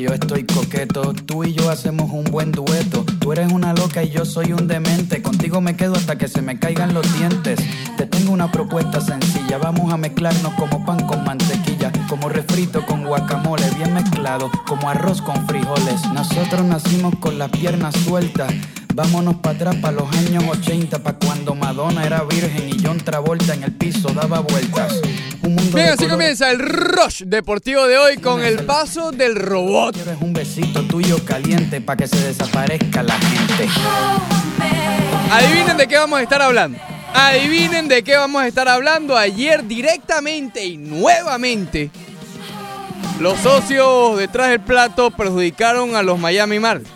Yo estoy coqueto. Tú y yo hacemos un buen dueto. Tú eres una loca y yo soy un demente. Contigo me quedo hasta que se me caigan los dientes. Te tengo una propuesta sencilla. Vamos a mezclarnos como pan con mantequilla. Como refrito con guacamole, bien mezclado. Como arroz con frijoles. Nosotros nacimos con las piernas sueltas. Vámonos para atrás, para los años 80, para cuando Madonna era virgen y John Travolta en el piso daba vueltas. Un mundo Bien, de así comienza el Rush Deportivo de hoy con el paso del robot. Quiero es un besito tuyo caliente para que se desaparezca la gente. Adivinen de qué vamos a estar hablando. Adivinen de qué vamos a estar hablando ayer directamente y nuevamente. Los socios detrás del plato perjudicaron a los Miami Marlins.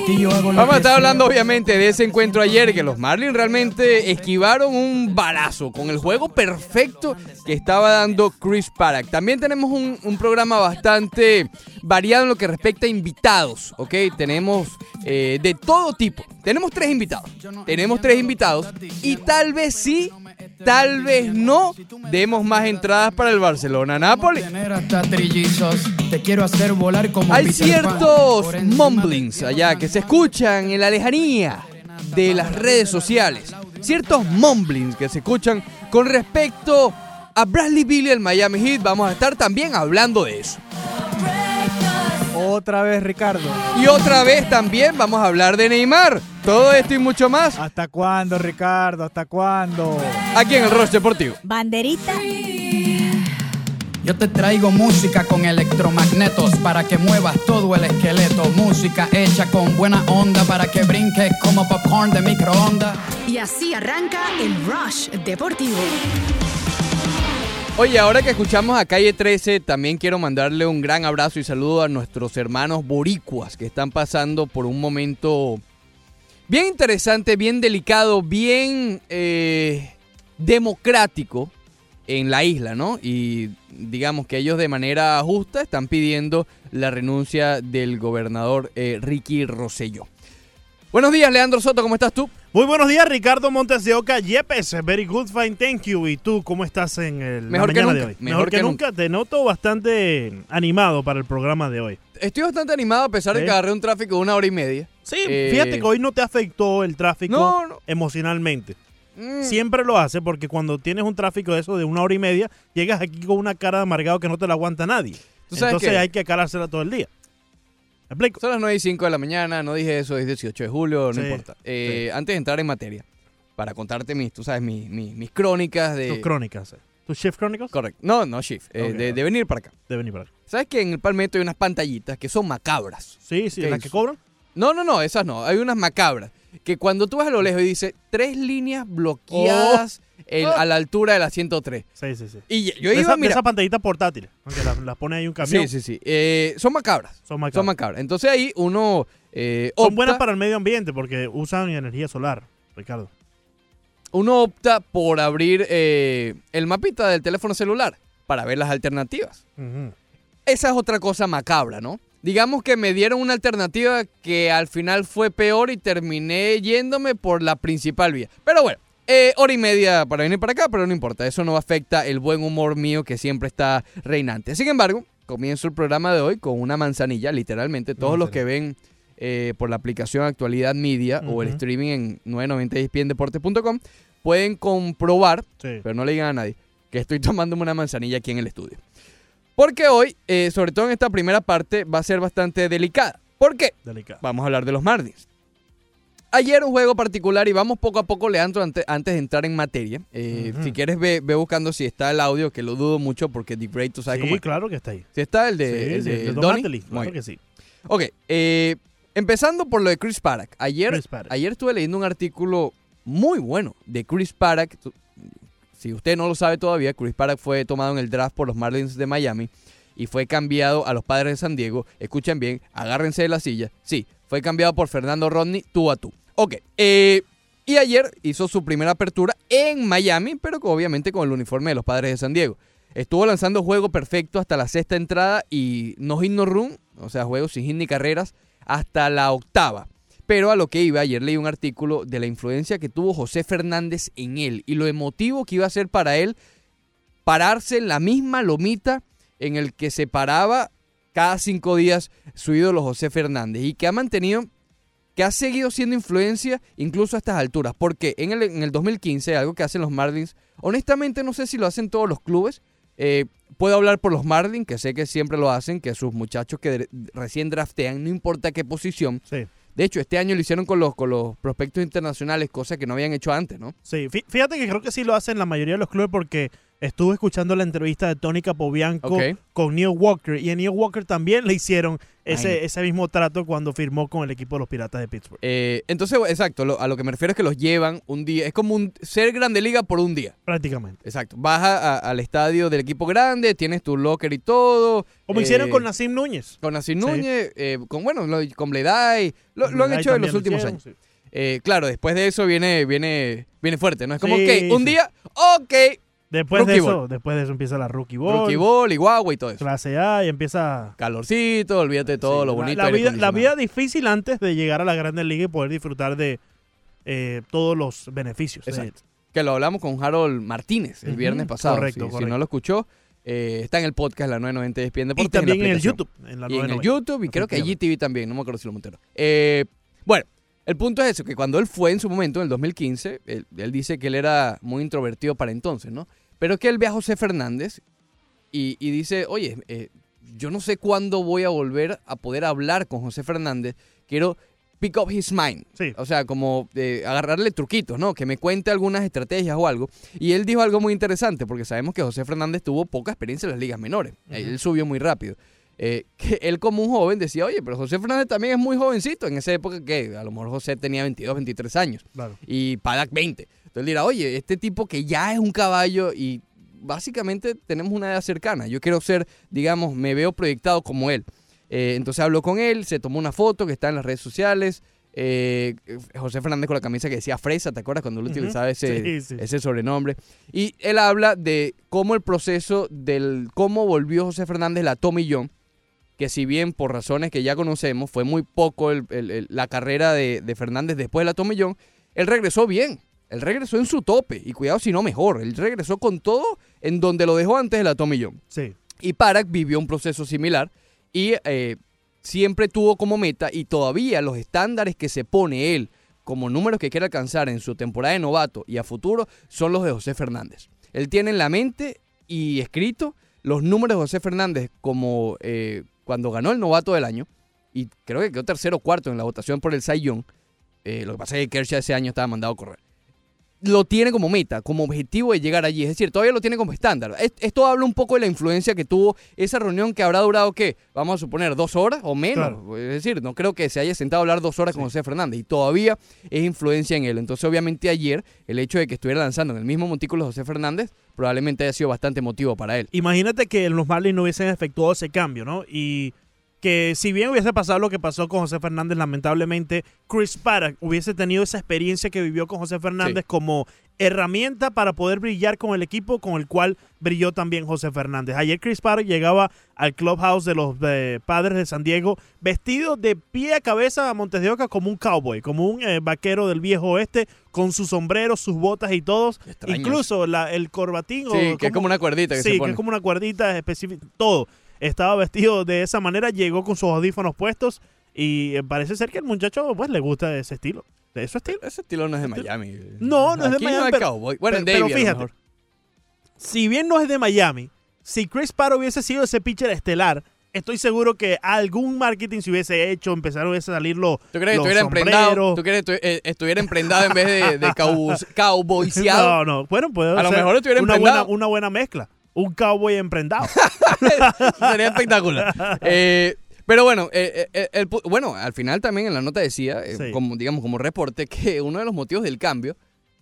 Hago Vamos a estar hablando obviamente de ese encuentro ayer que los Marlins realmente esquivaron un balazo con el juego perfecto que estaba dando Chris Paddock. También tenemos un, un programa bastante variado en lo que respecta a invitados, ¿ok? Tenemos eh, de todo tipo. Tenemos tres invitados. Tenemos tres invitados y tal vez sí, tal vez no, demos más entradas para el como Hay ciertos mumblings allá que se escuchan en la lejanía de las redes sociales. Ciertos mumblings que se escuchan con respecto a Bradley Billy del Miami Heat. Vamos a estar también hablando de eso. Otra vez, Ricardo. Y otra vez también vamos a hablar de Neymar. Todo esto y mucho más ¿Hasta cuándo, Ricardo? ¿Hasta cuándo? aquí en el Rush Deportivo. Banderita. Yo te traigo música con electromagnetos para que muevas todo el esqueleto. Música hecha con buena onda para que brinques como popcorn de microondas. Y así arranca el Rush Deportivo. Oye, ahora que escuchamos a Calle 13, también quiero mandarle un gran abrazo y saludo a nuestros hermanos boricuas que están pasando por un momento bien interesante, bien delicado, bien eh, democrático en la isla, ¿no? Y digamos que ellos de manera justa están pidiendo la renuncia del gobernador eh, Ricky Rosselló. Buenos días, Leandro Soto, ¿cómo estás tú? Muy buenos días, Ricardo Montes de Oca. Yepes, very good, fine, thank you. ¿Y tú cómo estás en el, la Mejor que mañana de nunca, hoy? mejor que nunca. Te noto bastante animado para el programa de hoy. Estoy bastante animado a pesar de que agarré un tráfico de una hora y media. Sí, Eh, fíjate que hoy no te afectó el tráfico No, no. emocionalmente. Mm. Siempre lo hace porque cuando tienes un tráfico de eso de una hora y media, llegas aquí con una cara de amargado que no te la aguanta nadie. ¿Tú sabes Entonces qué? hay que calársela todo el día. Son las 9 y 5 de la mañana, no dije eso, es 18 de julio, no Sí, importa. Eh, Antes de entrar en materia, para contarte mis, tú sabes, mis, mis, mis crónicas de... Tus crónicas. eh. ¿Tus Shift Chronicles? Correcto. No, no, Shift, eh, de, venir para acá. De venir para acá. ¿Sabes que en el Palmetto hay unas pantallitas que son macabras? Sí, sí, ¿Qué las es? que cobran. No, no, no, esas no. Hay unas macabras. Que cuando tú vas a lo lejos y dice tres líneas bloqueadas a la altura de la 103. Sí, sí, sí. Y yo de iba, esa, de mira... esas pantallitas portátiles. Aunque las, pone ahí un camión. Sí, sí, sí. Eh, son macabras. Son macabras. Son macabras. Entonces ahí uno eh, Son opta- buenas para el medio ambiente porque usan energía solar, Ricardo. uno opta por abrir eh, el mapita del teléfono celular para ver las alternativas. Esa es otra cosa macabra, ¿no? Digamos que me dieron una alternativa que al final fue peor y terminé yéndome por la principal vía. Pero bueno, eh, hora y media para venir para acá, pero no importa, eso no afecta el buen humor mío que siempre está reinante. Sin embargo, comienzo el programa de hoy con una manzanilla, literalmente. Todos los que ven eh, por la aplicación Actualidad Media o el streaming en 990 pueden comprobar Sí. pero no le digan a nadie que estoy tomándome una manzanilla aquí en el estudio. Porque hoy, eh, sobre todo en esta primera parte, va a ser bastante delicada. ¿Por qué? Delicado. Vamos a hablar de los Marlins. Ayer un juego particular y vamos poco a poco, Leandro, ante- antes de entrar en materia. Eh. Si quieres, ve, ve buscando si está el audio, que lo dudo mucho porque Deep Ray, tú sabes Sí, cómo claro que está ahí. Si está el de, sí, el sí, de el Don claro que sí. Ok, eh, empezando por lo de Chris Paddock. Ayer, Chris ayer estuve leyendo un artículo muy bueno de Chris. Tú- Si usted no lo sabe todavía, Chris Paddock fue tomado en el draft por los Marlins de Miami y fue cambiado a los padres de San Diego. Escuchen bien, agárrense de la silla. Sí, fue cambiado por Fernando Rodney tú a tú. Ok, eh, y ayer hizo su primera apertura en Miami, pero obviamente con el uniforme de los padres de San Diego. Estuvo lanzando juego perfecto hasta la sexta entrada y no hit no run, o sea, juegos sin hit ni carreras, hasta la octava. Pero a lo que iba, ayer leí un artículo de la influencia que tuvo José Fernández en él y lo emotivo que iba a ser para él pararse en la misma lomita en el que se paraba cada cinco días su ídolo José Fernández y que ha mantenido, que ha seguido siendo influencia incluso a estas alturas. Porque en el, en el 2015, algo que hacen los Marlins, honestamente no sé si lo hacen todos los clubes. eh, puedo hablar por los Marlins, que sé que siempre lo hacen, que sus muchachos que recién draftean, no importa qué posición. Sí. De hecho, este año lo hicieron con los, con los prospectos internacionales, cosa que no habían hecho antes, ¿no? Sí, fí- fíjate que creo que sí lo hacen la mayoría de los clubes porque estuve escuchando la entrevista de Tony Capobianco con Neil Walker y a Neil Walker también le hicieron ese, ese mismo trato cuando firmó con el equipo de los Piratas de Pittsburgh. Eh, entonces, exacto, lo- a lo que me refiero es que los llevan un día. Es como un, ser grande liga por un día. Prácticamente. Exacto. Vas a- a- al estadio del equipo grande, tienes tu locker y todo. Como eh, hicieron con Nassim Núñez. Con Nassim Sí. Núñez, eh, con, bueno, lo- con Bleday. Lo, lo han hecho en los lo últimos hicieron, años. sí. Eh, claro, después de eso viene, viene, viene fuerte, ¿no? Es como, Sí, ok, un día, ok, Después de, Rookie eso, Ball. después de eso empieza la Rookie Ball, rookie ball y guagua y todo eso. clase A y empieza Calorcito, olvídate de todo Sí, lo la- bonito. La, aire vida, la vida difícil antes de llegar a la Grandes Ligas y poder disfrutar de eh, todos los beneficios. de- Exacto. Que lo hablamos con Harold Martínez el Ujú, viernes pasado. correcto, Si- si, correcto. no lo escuchó, eh, está en el podcast La 990 de ESPN Y Deportes. también la en el. YouTube. En la y en el 990. YouTube y creo que allí TV también, no me acuerdo si lo Montero. Eh, bueno, el punto es eso, que cuando él fue en su momento, en el 2015, él, él dice que él era muy introvertido para entonces, ¿no? Pero que él ve a José Fernández y, y dice, oye, eh, yo no sé cuándo voy a volver a poder hablar con José Fernández, quiero pick up his mind. Sí. O sea, como eh, agarrarle truquitos, ¿no? Que me cuente algunas estrategias o algo. Y él dijo algo muy interesante, porque sabemos que José Fernández tuvo poca experiencia en las ligas menores. Él subió muy rápido. Eh, que él como un joven decía, oye, pero José Fernández también es muy jovencito. En esa época que a lo mejor José tenía 22, 23 años Claro. y Padak 20. Entonces él dirá, oye, este tipo que ya es un caballo y básicamente tenemos una edad cercana. Yo quiero ser, digamos, me veo proyectado como él. Eh, entonces habló con él, se tomó una foto que está en las redes sociales. eh, José Fernández con la camisa que decía Fresa, ¿te acuerdas cuando él utilizaba ese, Sí, sí. ese sobrenombre? Y él habla de cómo el proceso del cómo volvió José Fernández la Tommy John, que si bien por razones que ya conocemos fue muy poco el- el- el- la carrera de, de Fernández después de la Tommy John, él regresó bien. Él regresó en su tope y cuidado si no mejor. Él regresó con todo en donde lo dejó antes de la Tommy John. Sí. Y Parak vivió un proceso similar y eh, siempre tuvo como meta y todavía los estándares que se pone él como números que quiere alcanzar en su temporada de novato y a futuro son los de José Fernández. Él tiene en la mente y escrito los números de José Fernández como eh, cuando ganó el novato del año y creo que quedó tercero o cuarto en la votación por el Cy Young. Eh, lo que pasa es que Kershaw ese año estaba mandado a correr lo tiene como meta, como objetivo de llegar allí. Es decir, todavía lo tiene como estándar. Es- Esto habla un poco de la influencia que tuvo esa reunión que habrá durado, ¿qué? Vamos a suponer, dos horas o menos. Claro. Es decir, no creo que se haya sentado a hablar dos horas con José Fernández y todavía es influencia en él. Entonces, obviamente, ayer el hecho de que estuviera lanzando en el mismo montículo José Fernández probablemente haya sido bastante motivo para él. Imagínate que los Marlins no hubiesen efectuado ese cambio, ¿no? Y que si bien hubiese pasado lo que pasó con José Fernández, lamentablemente Chris Paddock hubiese tenido esa experiencia que vivió con José Fernández Sí. como herramienta para poder brillar con el equipo con el cual brilló también José Fernández. Ayer Chris Paddock llegaba al clubhouse de los padres de San Diego vestido de pie a cabeza a Montes de Oca como un cowboy, como un eh, vaquero del viejo oeste, con su sombrero, sus botas y todos. Extraño Incluso la- el corbatín. o Sí, que es ¿cómo? como una cuerdita que sí, se que es como una cuerdita específica, todo. Estaba vestido de esa manera, llegó con sus audífonos puestos y eh, parece ser que el muchacho pues le gusta ese estilo, de su estilo. Ese estilo no es de Miami. No, no es de Miami, No pero- cowboy. Bueno, fíjate. Si bien no es de Miami, si Chris Parr hubiese sido ese pitcher estelar, estoy seguro que algún marketing se hubiese hecho, empezaron a salir los ¿Tú crees que estuviera emprendado? ¿Tú crees que estu- eh, estuviera emprendado en vez de, de cowboys- cowboyseado? No, no, bueno, puede A lo mejor estuviera una buena, emprendado. una buena mezcla. Un cowboy emprendado. Sería espectacular. Eh, pero bueno, eh, eh, el bueno, al final también en la nota decía, Sí. como digamos como reporte, que uno de los motivos del cambio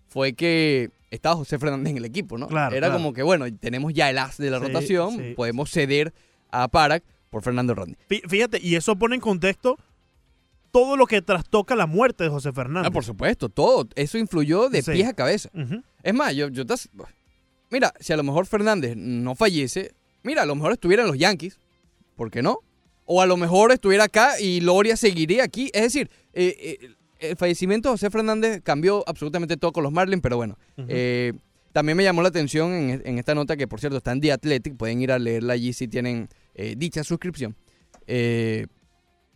fue que estaba José Fernández en el equipo, ¿no? Claro, Era claro. como que, bueno, tenemos ya el as de la Sí, rotación, sí. podemos ceder a Parag por Fernando Rodney. Fí- Fíjate, y eso pone en contexto todo lo que trastoca la muerte de José Fernández. Ah, por supuesto, todo. Eso influyó de Sí. pies a cabeza. Es más, yo, yo te Mira, si a lo mejor Fernández no fallece, mira, a lo mejor estuviera en los Yankees. ¿Por qué no? O a lo mejor estuviera acá y Loria seguiría aquí. Es decir, eh, eh, el fallecimiento de José Fernández cambió absolutamente todo con los Marlins, pero bueno. Eh, también me llamó la atención en, en esta nota, que por cierto está en The Athletic, pueden ir a leerla allí si tienen dicha suscripción.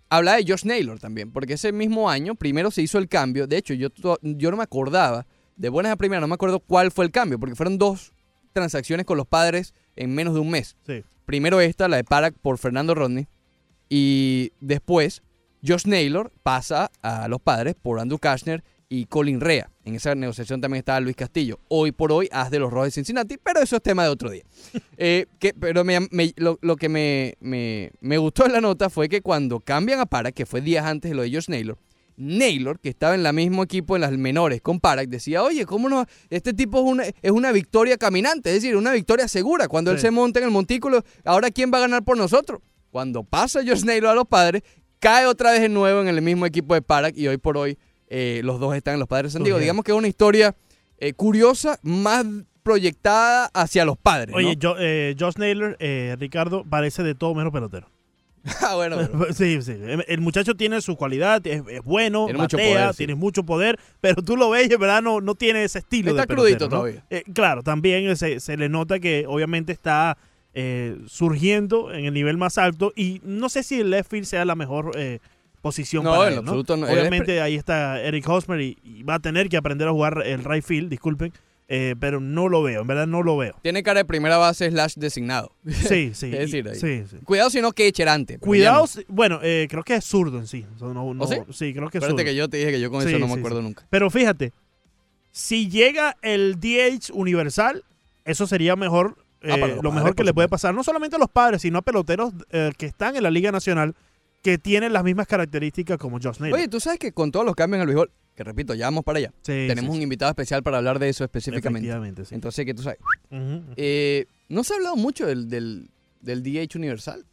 Habla de Josh Naylor también, porque ese mismo año primero se hizo el cambio. De hecho, yo, yo no me acordaba, de buenas a primeras, no me acuerdo cuál fue el cambio, porque fueron dos transacciones con los padres en menos de un mes. Sí. Primero esta, la de Parag por Fernando Rodney, y después Josh Naylor pasa a los padres por Andrew Kashner y Colin Rea. En esa negociación también estaba Luis Castillo. Hoy por hoy, haz de los Rojos de Cincinnati, pero eso es tema de otro día. Eh, que, pero me- me- lo, lo que me, me- me gustó de la nota fue que cuando cambian a Parag, que fue días antes de lo de Josh Naylor, Naylor, que estaba en el mismo equipo en las menores con Parag, decía, oye, ¿cómo no? Este tipo es una, es una victoria caminante, es decir, una victoria segura. Cuando él se monta en el montículo, ahora ¿quién va a ganar por nosotros? Cuando pasa Josh Naylor a los padres, cae otra vez de nuevo en el mismo equipo de Parag y hoy por hoy eh, los dos están en los padres de San Diego. Digamos que es una historia eh, curiosa, más proyectada hacia los padres. Oye, ¿no? yo, eh, Josh Naylor, eh, Ricardo, parece de todo menos pelotero. Ah, bueno, pero- Sí, sí. El muchacho tiene su cualidad, es, es bueno, Tiene mucho poder, sí. tiene mucho poder, pero tú lo ves y en verdad no, no tiene ese estilo Está de crudito ¿no? todavía. Eh, claro, también se, se le nota que obviamente está eh, surgiendo en el nivel más alto y no sé si el left field sea la mejor eh, posición No, para en absoluto no. Obviamente ahí está Eric Hosmer y, y va a tener que aprender a jugar el right field, disculpen, eh, pero no lo veo, en verdad no lo veo. Tiene cara de primera base slash designado. Sí, sí. Es decir, y- ahí. sí, sí. Cuidado si no que echerante. pero Cuidado, si- bueno, eh, creo que es zurdo en sí. So, no- no- ¿Oh, sí? sí, creo que es Acuérdate zurdo. que yo te dije que yo con eso no me acuerdo nunca. Pero fíjate, si llega el DH universal, eso sería mejor, Ah, eh, lo mejor que le puede pasar, no solamente a los padres, sino a peloteros que están en la Liga Nacional, que tienen las mismas características como Josh Naylor. Oye, tú sabes que con todos los cambios en el béisbol, que repito, ya vamos para allá. Sí, Tenemos sí, un sí. invitado especial para hablar de eso específicamente. Entonces, que tú sabes. Eh, no se ha hablado mucho del, del, del DH universal.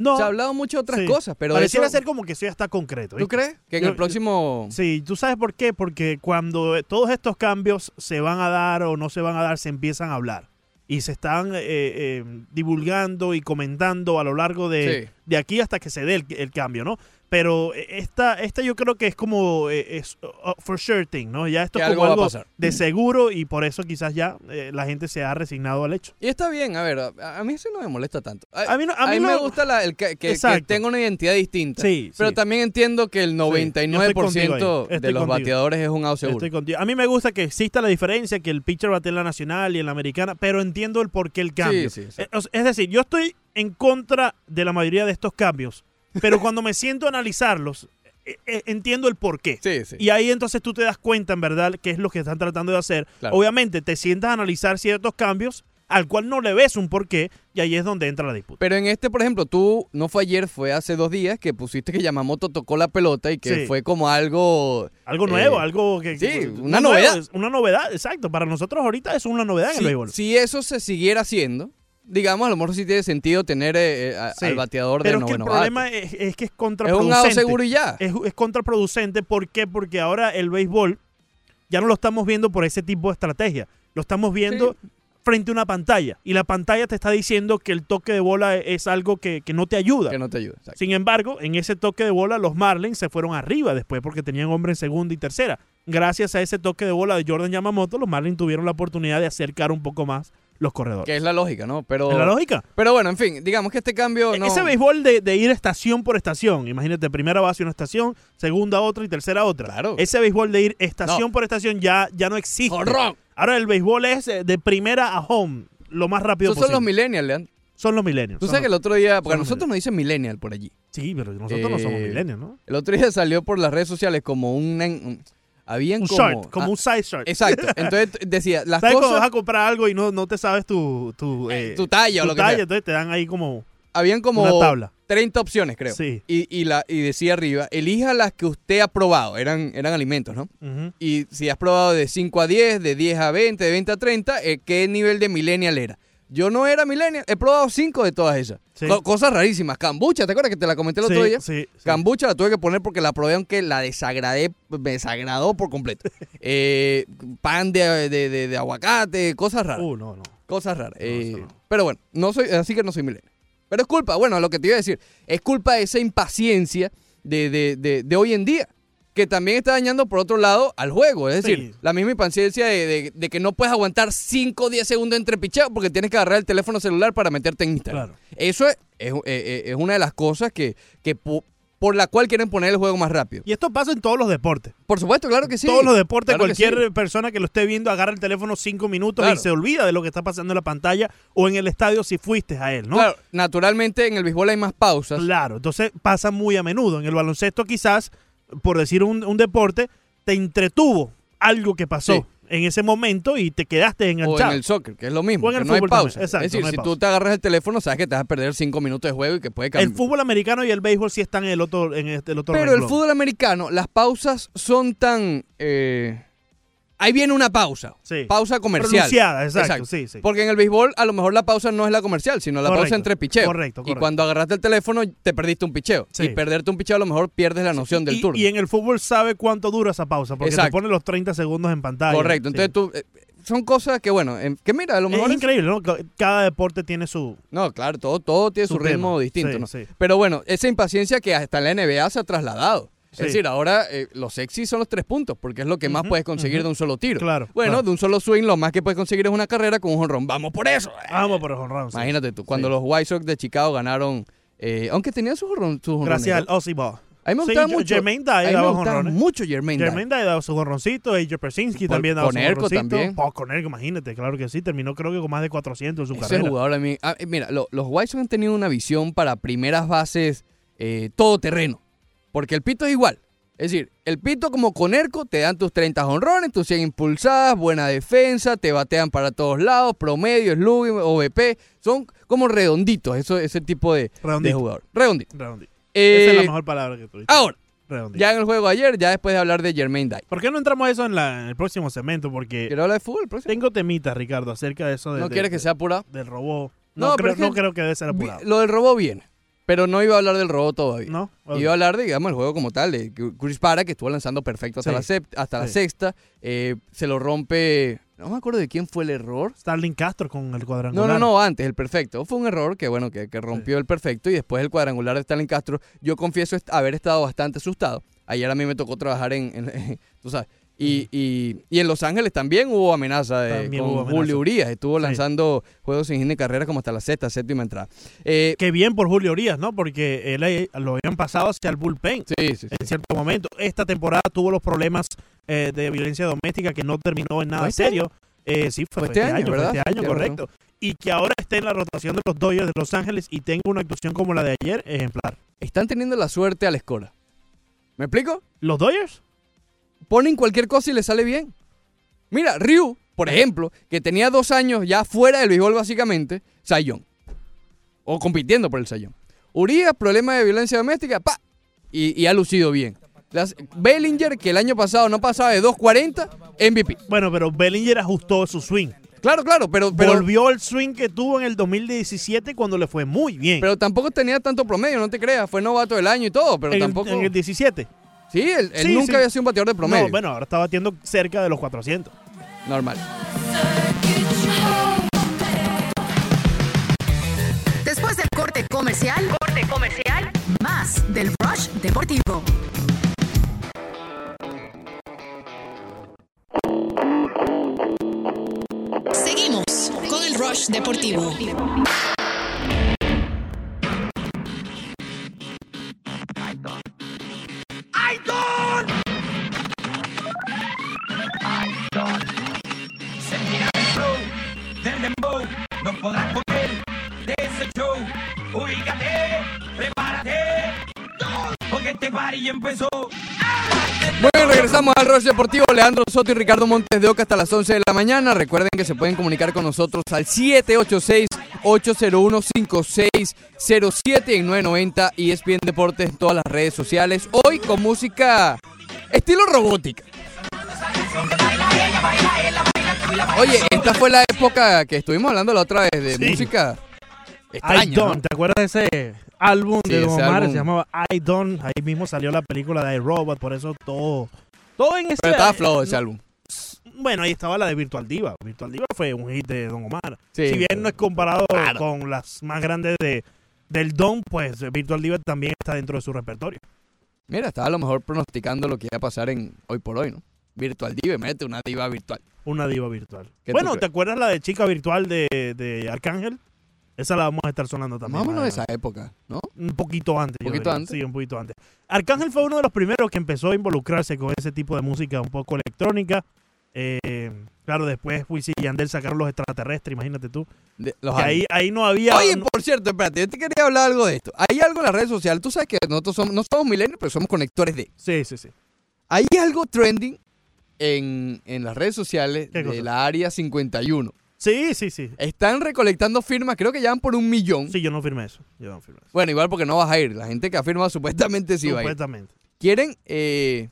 No, Se ha hablado mucho de otras cosas, pero pareciera eso- ser como que eso ya está concreto. ¿Tú ¿viste? crees que en Yo- el próximo... Sí, ¿tú sabes por qué? Porque cuando eh, todos estos cambios se van a dar o no se van a dar, se empiezan a hablar. Y se están eh, eh, divulgando y comentando a lo largo de, de aquí hasta que se dé el, el cambio, ¿no? Pero eh, esta, esta yo creo que es como eh, es uh, for sure thing, ¿no? Ya esto es como algo de seguro y por eso quizás ya eh, la gente se ha resignado al hecho. Y está bien, a ver, a, a mí eso no me molesta tanto. A, A mí no- a mí me gusta la- el que, que- que tenga una identidad distinta. Sí, Pero sí. también entiendo que el yo estoy contigo 99% ahí. Estoy de los contigo. bateadores es un out seguro. Estoy contigo. A mí me gusta que exista la diferencia, que el pitcher bate en la nacional y en la americana, pero entiendo el por qué el cambio. Sí, sí, Es decir, yo estoy en contra de la mayoría de estos cambios, pero cuando me siento a analizarlos, eh, eh, entiendo el por qué. Sí, sí. Y ahí entonces tú te das cuenta, en verdad, qué es lo que están tratando de hacer. Claro. Obviamente te sientas a analizar ciertos cambios al cual no le ves un porqué y ahí es donde entra la disputa. Pero en este, por ejemplo, tú, no fue ayer, fue hace dos días que pusiste que Yamamoto tocó la pelota y que Sí. fue como algo... Algo Eh, nuevo, algo que... sí, que- una novedad. una novedad, exacto. Para nosotros ahorita es una novedad en el béisbol. si eso se siguiera haciendo, digamos, a lo mejor sí tiene sentido tener eh, eh, a- Sí. al bateador Pero de es que el problema es, es que es Es un contraproducente. seguro y ya. es, es contraproducente. ¿Por qué? Porque ahora el béisbol ya no lo estamos viendo por ese tipo de estrategia. Lo estamos viendo frente a una pantalla. Y la pantalla te está diciendo que el toque de bola es algo que, que no te ayuda. Que no te ayuda. exacto. Sin embargo, en ese toque de bola, los Marlins se fueron arriba después porque tenían hombre en segunda y tercera. Gracias a ese toque de bola de Jordan Yamamoto, los Marlins tuvieron la oportunidad de acercar un poco más los corredores. Que es la lógica, ¿no? Pero, ¿Es la lógica? pero bueno, en fin, digamos que este cambio no... Ese béisbol de, de ir estación por estación, imagínate, primera base una estación, segunda otra y tercera otra. Claro. Ese béisbol de ir estación No. por estación ya, ya no existe. ¡Jonrón! Ahora el béisbol es eh, de primera a home, lo más rápido Esos son los posible. millennials, Leandro. Son los millennials. Tú sabes que el otro día, porque a nosotros nos dicen millennial por allí. Sí, pero nosotros no somos Eh, millennials, ¿no? El otro día salió por las redes sociales como un... un- habían Un como... short, como ah, un side short. Exacto. Entonces decía, las ¿Sabes cuando cosas... vas a comprar algo y no, no te sabes tu, tu, eh, tu talla o tu lo que talla? sea. Entonces te dan ahí como Habían como una tabla. 30 opciones, creo. Sí. Y, y, la, y decía arriba, elija las que usted ha probado. Eran, eran alimentos, ¿no? Ujú. Y si has probado de 5 a 10, de 10 a 20, de 20 a 30, eh, ¿qué nivel de millennial era? Yo no era millennial, he probado 5 de todas esas. Sí. Co- cosas rarísimas. Cambucha, ¿te acuerdas que te la comenté el otro Sí, día? sí. Cambucha la tuve que poner porque la probé aunque la desagradé, me desagradó por completo. Eh, pan de, de- de- de aguacate, cosas raras. Uh, no, no. Cosas raras. Eh, no. Pero bueno, no soy, así que no soy milenio. Pero es culpa, bueno, lo que te iba a decir, es culpa de esa impaciencia de- de hoy en día, que también está dañando por otro lado al juego. Es decir, Sí. la misma impaciencia de, de- de que no puedes aguantar 5 o 10 segundos entre picheos porque tienes que agarrar el teléfono celular para meterte en Instagram. Claro. Eso es, es- es- es una de las cosas que, que po- por la cual quieren poner el juego más rápido. Y esto pasa en todos los deportes. Por supuesto, claro que sí. Todos los deportes, Claro que cualquier sí. persona que lo esté viendo agarra el teléfono cinco minutos Claro. y se olvida de lo que está pasando en la pantalla o en el estadio si fuiste a él, ¿no? Claro, naturalmente en el béisbol hay más pausas. Claro, entonces pasa muy a menudo. En el baloncesto quizás, por decir un, un deporte, te entretuvo algo que pasó Sí. en ese momento y te quedaste O enganchado. en el soccer, que es lo mismo. O en que el hay fútbol pausa. exacto, es decir, no si pausa. tú te agarras el teléfono, sabes que te vas a perder cinco minutos de juego y que puede el cambiar. fútbol americano y el béisbol sí están en el otro, en este, el otro Pero el fútbol americano, las pausas son tan. eh, ahí viene una pausa. Sí. Pausa comercial. Pronunciada, exacto, sí, sí. Porque en el béisbol, a lo mejor la pausa no es la comercial, sino la Correcto, pausa entre picheos. correcto, Y correcto. cuando agarraste el teléfono, te perdiste un picheo. Sí. Y perderte un picheo, a lo mejor pierdes la noción del y, turno. y en el fútbol sabe cuánto dura esa pausa, porque te Exacto. pone los 30 segundos en pantalla. Correcto. Entonces tú. eh, son cosas que, bueno, que mira, a lo mejor. es increíble, ¿no? Ca- Cada deporte tiene su... No, claro, todo, todo tiene su, Su ritmo distinto, Sí, ¿no? sí. Pero bueno, esa impaciencia que hasta la NBA se ha trasladado. Sí. Es decir, ahora eh, los sexy son los tres puntos, porque es lo que más puedes conseguir de un solo tiro. Claro, Bueno, claro. de un solo swing, lo más que puedes conseguir es una carrera con un jonrón. ¡Vamos por eso! Vamos por el honrón. sí. Imagínate tú, cuando Sí. los White Sox de Chicago ganaron, eh, aunque tenían sus jonrón- sus jonrones. Gracias al. Ozzy Ball. A mí me Sí, gustaba J- mucho. Jermaine a Dye daba jonrones. mucho Jermaine, Dye. Jermaine Dye daba su gorroncito, AJ Persinski también daba su Conerco gorroncito. también. Paul Conerco, imagínate, claro que sí, terminó creo que con más de 400 en su Ese carrera. jugador a mí. ah, eh, mira, lo- los White Sox han tenido una visión para primeras bases eh, todoterreno. Porque el pito es igual. Es decir, el pito como Conerco te dan tus 30 honrones, tus 100 impulsadas, buena defensa, te batean para todos lados, promedio, slugging, OVP. Son como redonditos, eso, ese tipo de, de jugador. Redondito. Redondito. Eh, Esa es la mejor palabra que tuviste. ahora, Redondito. ya en el juego ayer, ya después de hablar de Jermaine Dye. ¿Por qué no entramos a eso en, la- en el próximo segmento? Porque ¿Quiero hablar de fútbol próximo? tengo temitas, Ricardo, acerca de eso de, ¿No de- quieres que sea apurado? del robot. No, No, pero creo, es que- no creo que debe ser apurado. Lo del robo viene. Pero no iba a hablar del robo todavía. ¿No? Iba a hablar, de, digamos, el juego como tal, de Chris Para, que estuvo lanzando perfecto hasta, Sí. la, hasta la sexta. eh, se lo rompe. No me acuerdo de quién fue el error. Starling Castro con el No, cuadrangular. no, no, antes, el perfecto. Fue un error que, bueno, que, que rompió el perfecto y después el cuadrangular de Stalin Castro. Yo confieso haber estado bastante asustado. Ayer a mí me tocó trabajar en, en- tú sabes. Y, y- y en Los Ángeles también hubo amenaza de, También con hubo amenaza. Julio Urias. Estuvo Sí. lanzando juegos sin hit de carrera como hasta la sexta, séptima entrada. Eh, Qué bien por Julio Urias, ¿no? Porque él eh, lo habían pasado hacia el bullpen. sí, en cierto momento. Esta temporada tuvo los problemas eh, de violencia doméstica que no terminó en nada ¿Fue este serio. Eh, sí, fue, Fue este año, fue ¿verdad? este año, Tienes correcto. Y que ahora esté en la rotación de los Dodgers de Los Ángeles y tenga una actuación como la de ayer, ejemplar. Están teniendo la suerte a la escora. ¿Me explico? ¿Los Dodgers? Ponen cualquier cosa y le sale bien. Mira, Ryu, por ejemplo, que tenía dos años ya fuera del béisbol básicamente, Sayón. O compitiendo por el Sayón. Urias, problema de violencia doméstica, pa. Y, y ha lucido bien. Las- Bellinger, que el año pasado no pasaba de 2.40, MVP. Bueno, pero Bellinger ajustó su swing. Claro, claro, pero, pero, Volvió el swing que tuvo en el 2017 cuando le fue muy bien. pero tampoco tenía tanto promedio, no te creas. Fue novato del año y todo, pero en, el- tampoco. en el 17. Sí, él, él Sí, nunca sí. había sido un bateador de promedio. No, bueno, ahora está batiendo cerca de los 400. Normal. Después del corte comercial, corte comercial, más del Rush Deportivo. Seguimos con el Rush Deportivo. No podrás comer de ese show. Ubícate, prepárate, porque este party empezó. Bueno, regresamos al Rush Deportivo. Leandro Soto y Ricardo Montes de Oca hasta las 11 de la mañana. Recuerden que se pueden comunicar con nosotros al 786-801-5607 en 990 y ESPN Deportes en todas las redes sociales. Hoy con música estilo robótica. Oye, esta fue la época que estuvimos hablando la otra vez de Sí. música extraña, I Don't. ¿no? ¿Te acuerdas de ese álbum Sí, de Don Omar? álbum. Se llamaba I Don't. Ahí mismo salió la película de iRobot, por eso todo. Todo en ese. Pero estaba flojo ese álbum. Bueno, ahí estaba la de Virtual Diva. Virtual Diva fue un hit de Don Omar. Sí, si bien no es comparado Claro. con las más grandes de, del Don, pues Virtual Diva también está dentro de su repertorio. Mira, estaba a lo mejor pronosticando lo que iba a pasar en hoy por hoy, ¿no? Virtual Diva, imagínate una diva virtual. Una diva virtual. ¿Qué tú Bueno? ¿te acuerdas la de chica virtual de, de Arcángel? Esa la vamos a estar sonando también. Más o menos de más esa época, ¿no? Un poquito antes. yo ¿Poquito antes? Sí, un poquito antes. Arcángel fue uno de los primeros que empezó a involucrarse con ese tipo de música un poco electrónica. Eh, claro, después Wisin y Yandel sacaron los extraterrestres, imagínate tú. De- los Que ahí, ahí no había... Oye, no- por cierto, espérate, yo te quería hablar algo de esto. Hay algo en las redes sociales, tú sabes que nosotros somos, no somos millennials, pero somos conectores de. Sí, sí, sí. Hay algo trending en, en las redes sociales ¿Qué de la Área 51. Sí, sí, sí. Están recolectando firmas, creo que ya van por un millón. Sí, yo no firmé eso. Yo no firmé eso. Bueno, igual porque no vas a ir. La gente que ha firmado supuestamente sí va a ir. Supuestamente. Quieren eh,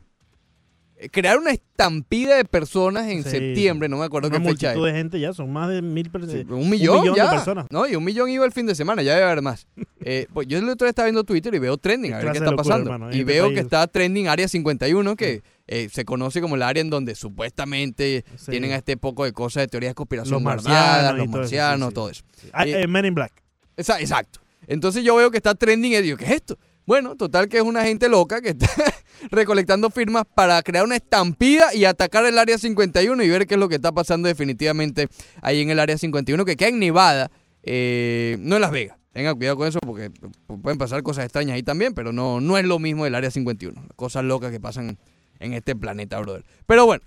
crear una estampida de personas en Sí, septiembre, no me acuerdo Una qué fecha es. de gente ya, son más de mil personas. Sí, un millón, millón de ya. personas. No, y un millón iba el fin de semana, ya debe haber más. Eh, pues yo el otro día estaba viendo Twitter y veo trending, a ver qué está locura, pasando. hermano, y este veo que está trending Área 51, que eh, se conoce como el área en donde supuestamente Sí. tienen a este poco de cosas de teorías de conspiración Los marcianos todo eso, sí, marcianos, sí. todo eso. Ah, Eh, eh, Men in Black. Exacto. Entonces yo veo que está trending y digo, ¿qué es esto? Bueno, total que es una gente loca que está recolectando firmas para crear una estampida y atacar el área 51 y ver qué es lo que está pasando definitivamente ahí en el área 51, que queda en Nevada, eh, no en Las Vegas. Tengan cuidado con eso porque pu- pueden pasar cosas extrañas ahí también, pero no, no es lo mismo del área 51. Cosas locas que pasan en este planeta, brother. Pero bueno,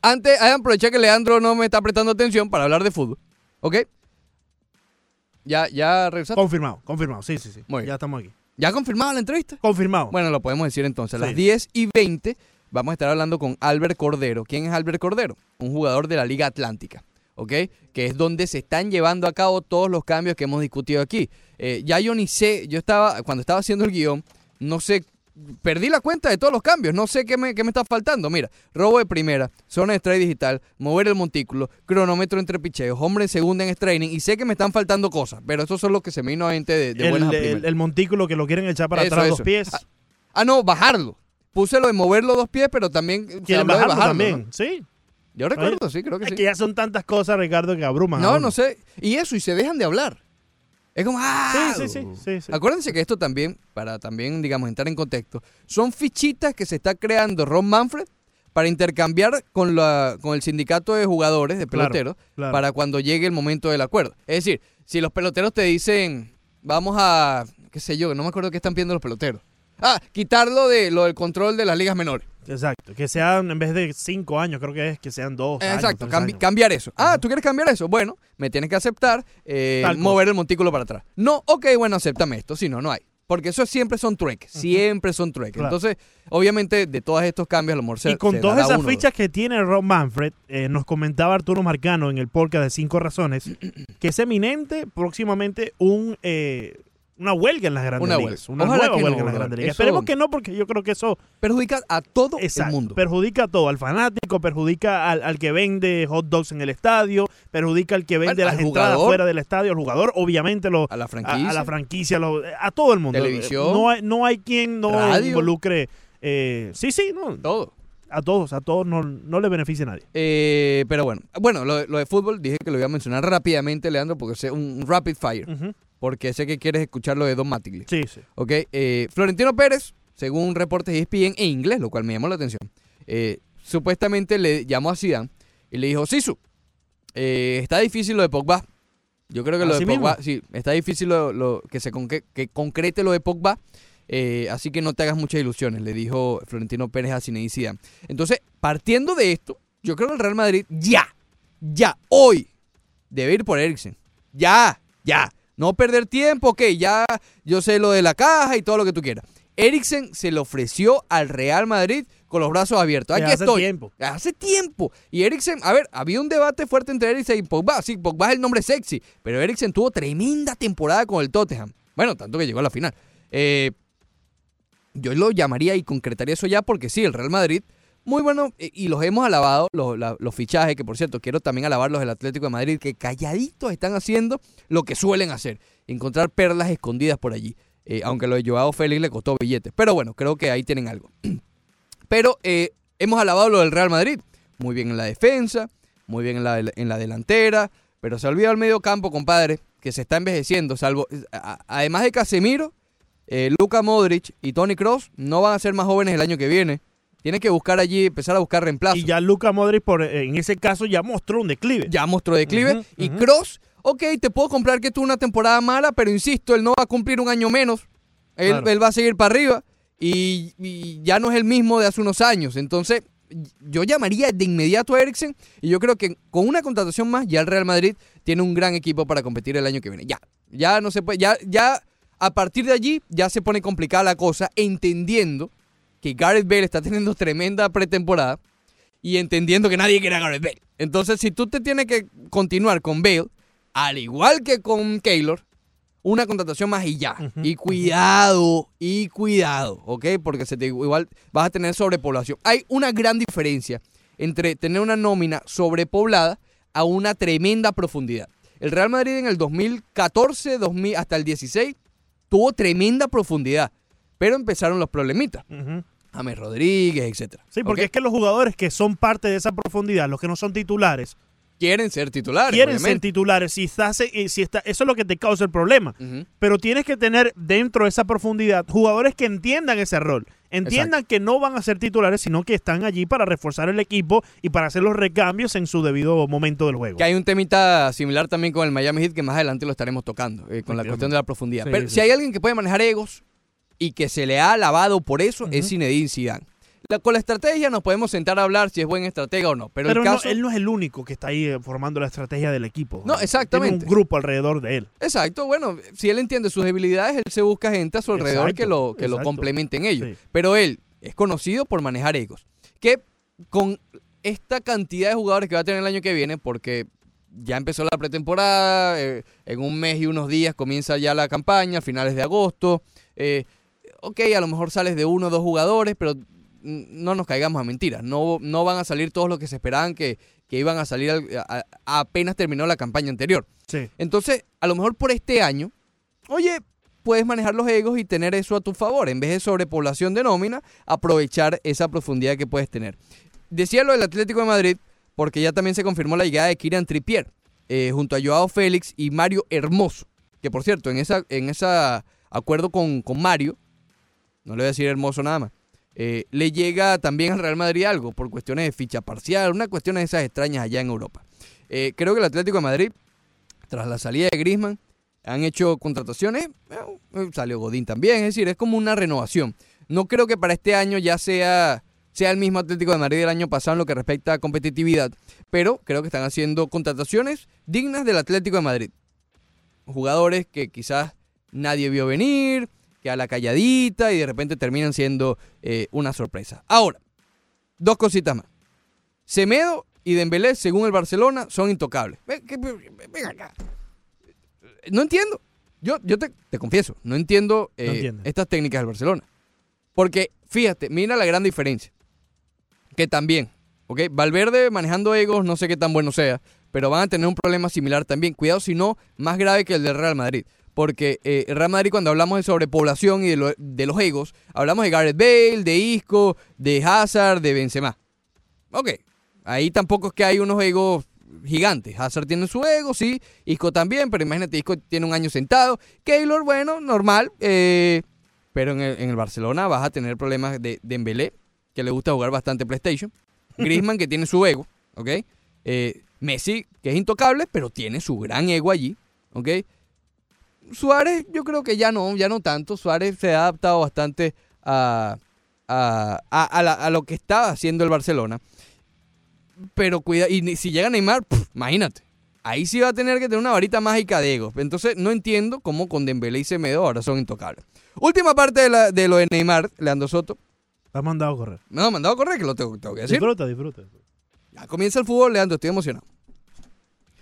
antes, hay que aprovechar que Leandro no me está prestando atención para hablar de fútbol. ¿Ok? ¿Ya, ya regresaste? Confirmado, confirmado. Sí, sí, sí. Muy bien. Ya estamos aquí. ¿Ya confirmado la entrevista? Confirmado. Bueno, lo podemos decir entonces. A las Sí. 10 y 20 vamos a estar hablando con Albert Cordero. ¿Quién es Albert Cordero? Un jugador de la Liga Atlántica, ¿ok? Que es donde se están llevando a cabo todos los cambios que hemos discutido aquí. Eh, ya yo ni sé, yo estaba, cuando estaba haciendo el guion, no sé, perdí la cuenta de todos los cambios, no sé qué me, qué me está faltando. Mira, robo de primera, zona de strike digital, mover el montículo, cronómetro entre picheos, hombre en segunda en training, y sé que me están faltando cosas, pero esos son los que se me vino a mente de, de el, buenas a el- montículo que lo quieren echar para Eso, atrás dos pies. Ah, Ah, no, bajarlo. Puse lo de mover los dos pies, pero también Quieren de bajarlo, también. ¿no? Sí. Yo recuerdo, sí, creo que Es sí. que ya son tantas cosas, Ricardo, que abruman. No, no sé. Y eso, y se dejan de hablar. Es como, ¡ah! Sí, sí, sí. Acuérdense que esto también, para también, digamos, entrar en contexto, son fichitas que se está creando Ron Manfred para intercambiar con, la, con el sindicato de jugadores, de Claro, peloteros, claro. para cuando llegue el momento del acuerdo. Es decir, si los peloteros te dicen, vamos a, qué sé yo, no me acuerdo qué están pidiendo los peloteros. Ah, quitarlo de lo del control de las ligas menores. Exacto. Que sean, en vez de cinco años, creo que es que sean dos. Exacto, cambi- años. cambiar eso. Ah, ¿tú quieres cambiar eso? Bueno, me tienes que aceptar eh, cosa. mover el montículo para atrás. No, ok, bueno, acéptame esto, si no, no hay. Porque eso siempre son trueques, siempre son trueques. Claro. Entonces, obviamente, de todos estos cambios, a lo mejor se Y con se todas esas uno fichas que tiene Rob Manfred, eh, nos comentaba Arturo Marcano en el podcast de Cinco Razones que es eminente próximamente un eh, una huelga en las grandes Una ligas. Una Ojalá nueva no, huelga en las grandes ligas. Eso- Esperemos que no, porque yo creo que eso. Perjudica a todo exacto, el mundo. perjudica a todo, al fanático, perjudica al, al que vende hot dogs en el estadio, perjudica al que vende las al entradas jugador. fuera del estadio, al jugador, obviamente lo, a la franquicia. a la franquicia, lo- a todo el mundo. Televisión. No hay, no hay quien no Radio. involucre. eh, sí, sí, no, todo. a todos, a todos no, no le beneficia a nadie. Eh, pero bueno, bueno, lo, lo de fútbol dije que lo iba a mencionar rápidamente, Leandro, porque es un rapid fire. Porque sé que quieres escuchar lo de Don Mattingly. Sí, sí. Ok, eh, Florentino Pérez, según reportes de ESPN en inglés, lo cual me llamó la atención, eh, supuestamente le llamó a Zidane y le dijo, Sisu, eh, está difícil lo de Pogba. Yo creo que lo ¿Así de Pogba, mismo? sí, está difícil lo, lo- que se conque- que concrete lo de Pogba, así que no te hagas muchas ilusiones, le dijo Florentino Pérez a Zinedine Zidane. Entonces, partiendo de esto, yo creo que el Real Madrid ya, ya, hoy, debe ir por Eriksen. Ya, ya. No perder tiempo, ok, ya yo sé lo de la caja y todo lo que tú quieras. Eriksen se le ofreció al Real Madrid con los brazos abiertos. Aquí hace estoy. tiempo. Hace tiempo. Y Eriksen, a ver, había un debate fuerte entre Eriksen y Pogba. Sí, Pogba es el nombre sexy, pero Eriksen tuvo tremenda temporada con el Tottenham. Bueno, tanto que llegó a la final. Eh, yo lo llamaría y concretaría eso ya porque sí, el Real Madrid muy bueno eh, y los hemos alabado, los, fichajes, que por cierto, quiero también alabar los del Atlético de Madrid, que calladitos están haciendo lo que suelen hacer, encontrar perlas escondidas por allí. Eh, aunque lo de Joao Félix le costó billetes. Pero bueno, creo que ahí tienen algo. Pero eh, hemos alabado lo del Real Madrid. Muy bien en la defensa, muy bien en la, en la delantera, pero se ha olvidado el medio campo, compadre, que se está envejeciendo. Salvo, a- además de Casemiro, eh, Luka Modric y Tony Cross no van a ser más jóvenes el año que viene. Tienes que buscar allí, empezar a buscar reemplazos. Y ya Luca Modric, por, eh, en ese caso, ya mostró un declive. ya mostró declive. Y. Cross, ok, te puedo comprar que tuvo una temporada mala, pero insisto, él no va a cumplir un año menos. Él, Claro. él va a seguir para arriba y, y ya no es el mismo de hace unos años. Entonces, yo llamaría de inmediato a Eriksen y yo creo que con una contratación más, ya el Real Madrid tiene un gran equipo para competir el año que viene. Ya, ya no se puede, ya, ya a partir de allí ya se pone complicada la cosa, entendiendo que Gareth Bale está teniendo tremenda pretemporada y entendiendo que nadie quiere a Gareth Bale. Entonces, si tú te tienes que continuar con Bale, al igual que con Keylor, una contratación más y ya. Y cuidado, y cuidado, ¿ok? Porque se te, igual vas a tener sobrepoblación. Hay una gran diferencia entre tener una nómina sobrepoblada a una tremenda profundidad. El Real Madrid en el 2014, 2000, hasta el 16 tuvo tremenda profundidad, pero empezaron los problemitas. Ujú. James Rodríguez, etcétera. Sí, porque es que los jugadores que son parte de esa profundidad, los que no son titulares, quieren ser titulares. quieren ser titulares. Si estás, eh, si está, eso es lo que te causa el problema. Pero tienes que tener dentro de esa profundidad jugadores que entiendan ese rol. Entiendan que no van a ser titulares, sino que están allí para reforzar el equipo y para hacer los recambios en su debido momento del juego. Que hay un temita similar también con el Miami Heat que más adelante lo estaremos tocando, eh, con la cuestión de la profundidad. Sí, Pero sí, si hay alguien que puede manejar egos y que se le ha alabado por eso, es. Zinedine Zidane. La- con la estrategia nos podemos sentar a hablar si es buen estratega o no, pero, Pero el no- caso... él no es el único que está ahí eh, formando la estrategia del equipo. No, exactamente. Tiene un grupo alrededor de él. Exacto, bueno, si él entiende sus debilidades, él se busca gente a su alrededor Exacto, que lo, que lo complementen ellos. Sí. Pero él es conocido por manejar egos. Que con esta cantidad de jugadores que va a tener el año que viene, porque ya empezó la pretemporada, eh, en un mes y unos días comienza ya la campaña, a finales de agosto. eh, ok, a lo mejor sales de uno o dos jugadores, pero no nos caigamos a mentiras. No, no van a salir todos los que se esperaban que, que iban a salir al- a- a- apenas terminó la campaña anterior. Sí. Entonces, a lo mejor por este año, oye, puedes manejar los egos y tener eso a tu favor. En vez de sobrepoblación de nómina, aprovechar esa profundidad que puedes tener. Decía lo del Atlético de Madrid, porque ya también se confirmó la llegada de Kieran Trippier, eh, junto a Joao Félix y Mario Hermoso. Que por cierto, en esa, en esa acuerdo con, con Mario, no le voy a decir hermoso nada más, eh, le llega también al Real Madrid algo por cuestiones de ficha parcial, una cuestión de esas extrañas allá en Europa. Eh, creo que el Atlético de Madrid, tras la salida de Griezmann, han hecho contrataciones, eh, salió Godín también, es decir, es como una renovación. No creo que para este año ya sea, sea el mismo Atlético de Madrid del año pasado en lo que respecta a competitividad, pero creo que están haciendo contrataciones dignas del Atlético de Madrid. Jugadores que quizás nadie vio venir, que a la calladita y de repente terminan siendo eh, una sorpresa. Ahora, dos cositas más. Semedo y Dembélé, según el Barcelona, son intocables. Ven, acá. No entiendo. Yo, yo te, te confieso, no entiendo eh, No entiendes. estas técnicas del Barcelona. Porque, fíjate, mira la gran diferencia. Que también, ¿ok? Valverde manejando egos, no sé qué tan bueno sea, pero van a tener un problema similar también. Cuidado, si no, más grave que el del Real Madrid. Porque eh, cuando hablamos de sobrepoblación y de, lo- de los egos, hablamos de Gareth Bale, de Isco, de Hazard, de Benzema. Ok, ahí tampoco es que hay unos egos gigantes. Hazard tiene su ego, sí. Isco también, pero imagínate, Isco tiene un año sentado. Keylor, bueno, normal. eh, pero en el, en el Barcelona vas a tener problemas de Dembélé, que le gusta jugar bastante PlayStation. Griezmann, que tiene su ego, ¿ok? Eh, Messi, que es intocable, pero tiene su gran ego allí, ¿ok? Suárez, yo creo que ya no, ya no tanto. Suárez se ha adaptado bastante a, a, a- a la- a lo que está haciendo el Barcelona. Pero cuida, y si llega Neymar, imagínate. Ahí sí va a tener que tener una varita mágica de egos. Entonces no entiendo cómo con Dembélé y Semedo ahora son intocables. Última parte de, la- de lo de Neymar, Leandro Soto. Te has mandado a correr. Me ha mandado a correr, que lo tengo, tengo que decir. Disfruta, disfruta. Ya comienza el fútbol, Leandro, estoy emocionado.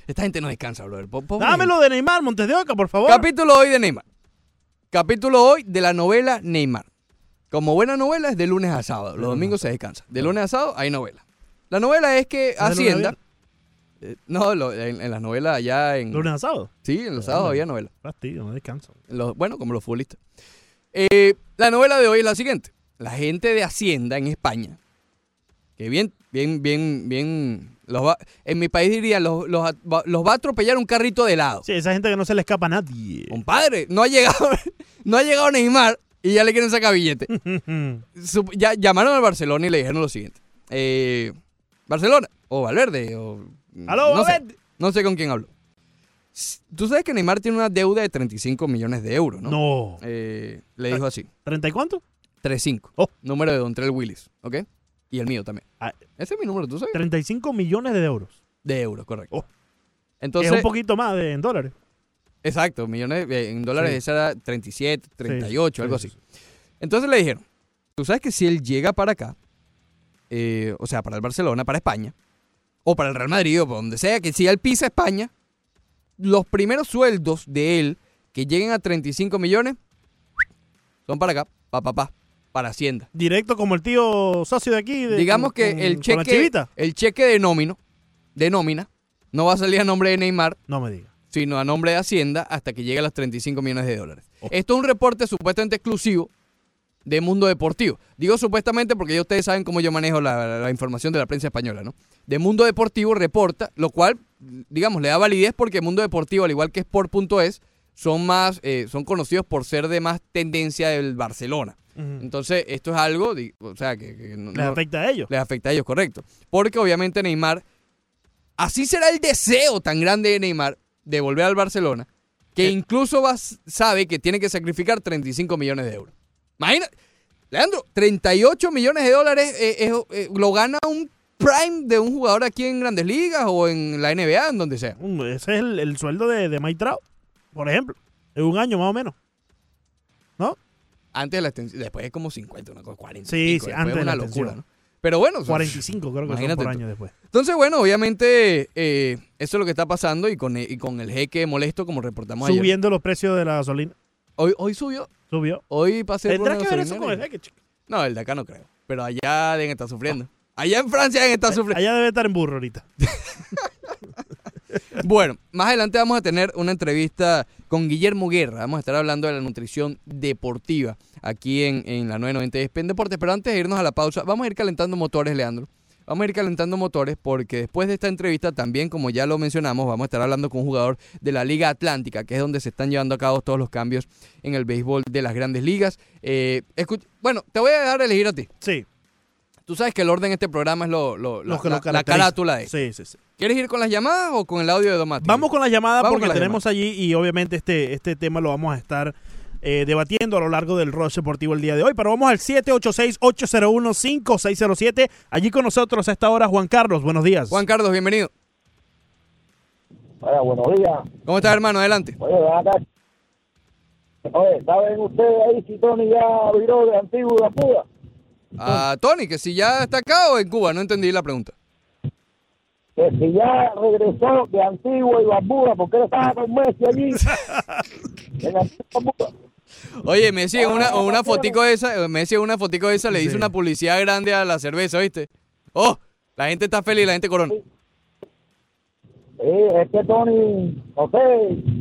Esta gente no descansa, brother. Pobre Dámelo de Neymar, Montes de Oca, por favor. Capítulo hoy de Neymar. Capítulo hoy de la novela Neymar. Como buena novela es de lunes a sábado. Los domingos se descansa. De lunes a sábado hay novela. La novela es que Hacienda... eh, no, lo- en, en las novelas allá en... ¿Lunes a sábado? Sí, en los sábados había novela. Fastidio, no descanso. Los- bueno, como los futbolistas. Eh, la novela de hoy es la siguiente. La gente de Hacienda en España, que bien, bien, bien, bien, los va- en mi país diría, los, los, va- los va a atropellar un carrito de helado. Sí, esa gente que no se le escapa a nadie. Compadre, no ha llegado, no ha llegado Neymar y ya le quieren sacar billete. Ya llamaron al Barcelona y le dijeron lo siguiente. Eh, Barcelona, o Valverde, o... ¡Aló, no sé, Valverde! no sé con quién hablo. Tú sabes que Neymar tiene una deuda de 35 millones de euros, ¿no? No. Eh, le dijo así, ¿30 y cuánto? 35. Oh. Número de Don Trell Willis, ¿ok? Y el mío también. Ah. Ese es mi número, ¿tú sabes? 35 millones de euros. De euros, correcto. Oh. Entonces, es un poquito más de, en dólares. exacto, millones eh, en dólares, Sí. esa era 37, 38, Sí, algo sí, así. sí, sí. Entonces le dijeron, tú sabes que si él llega para acá, eh, o sea, para el Barcelona, para España, o para el Real Madrid, o para donde sea, que si él pisa España, los primeros sueldos de él que lleguen a 35 millones son para acá, pa, pa, pa, para Hacienda. Directo como el tío socio de aquí. de- Digamos que con- el cheque, el cheque de nómino, de nómina, no va a salir a nombre de Neymar, No me diga. sino a nombre de Hacienda hasta que llegue a los 35 millones de dólares. Oh. Esto es un reporte supuestamente exclusivo de Mundo Deportivo. Digo supuestamente porque ya ustedes saben cómo yo manejo la, la información de la prensa española, ¿no? De Mundo Deportivo reporta, lo cual, digamos, le da validez porque Mundo Deportivo, al igual que Sport.es, son más, eh, son conocidos por ser de más tendencia del Barcelona. Entonces, esto es algo, o sea, que, que no- Les no- afecta a ellos. les afecta a ellos, correcto. Porque obviamente Neymar, así será el deseo tan grande de Neymar de volver al Barcelona, que Eh. incluso va- sabe que tiene que sacrificar 35 millones de euros. Imagina, Leandro, 38 millones de dólares eh, es- eh, lo gana un prime de un jugador aquí en Grandes Ligas o en la NBA, en donde sea. Ese es el, el sueldo de, de Mike Trout, por ejemplo. En un año más o menos. ¿No? Antes de la extensión, después es como 50, una cosa, 40. Sí, y pico, sí, antes es de una la locura, extensión. ¿no? Pero bueno, son- 45 creo que son por año después. Entonces, bueno, obviamente eh, eso es lo que está pasando y con, y con el jeque molesto como reportamos ayer. Subiendo los precios de la gasolina. Hoy, hoy subió, Subió. hoy pasé por ¿Tendrá una que ver eso con el jeque, chico? No, el de acá no creo, pero allá deben estar sufriendo. Allá en Francia deben estar sufriendo. Allá debe estar en burro ahorita. Bueno, más adelante vamos a tener una entrevista con Guillermo Guerra. Vamos a estar hablando de la nutrición deportiva aquí en, en la 990 de ESPN Deportes. Pero antes de irnos a la pausa, vamos a ir calentando motores, Leandro. Vamos a ir calentando motores porque después de esta entrevista también, como ya lo mencionamos, vamos a estar hablando con un jugador de la Liga Atlántica, que es donde se están llevando a cabo todos los cambios en el béisbol de las grandes ligas. Eh, bueno, te voy a dejar elegir a ti. Sí. Tú sabes que el orden de este programa es lo, lo- Lo la- la carátula de. Sí, sí, sí. ¿Quieres ir con las llamadas o con el audio de Domati? Vamos con la llamada Vamos porque tenemos allí y obviamente este, este tema lo vamos a estar eh, debatiendo a lo largo del Rush Deportivo el día de hoy. Pero vamos al 786-801-5607. Allí con nosotros a esta hora Juan Carlos. Buenos días. Juan Carlos, bienvenido. Hola, buenos días. ¿Cómo estás, hermano? Adelante. Oye. Oye, ¿saben ustedes ahí si Tony ya viró de antiguo de Cuba? A Tony, que si ya está acá o en Cuba, no entendí la pregunta. Que si ya regresó de Antigua y Barbuda, porque él estaba con Messi allí. Oye, Messi en una, una fotico de esa, Messi en una fotico de esa le hizo Sí. una publicidad grande a la cerveza, ¿viste? Oh, la gente está feliz, la gente corona. Sí, es que Tony, no sé,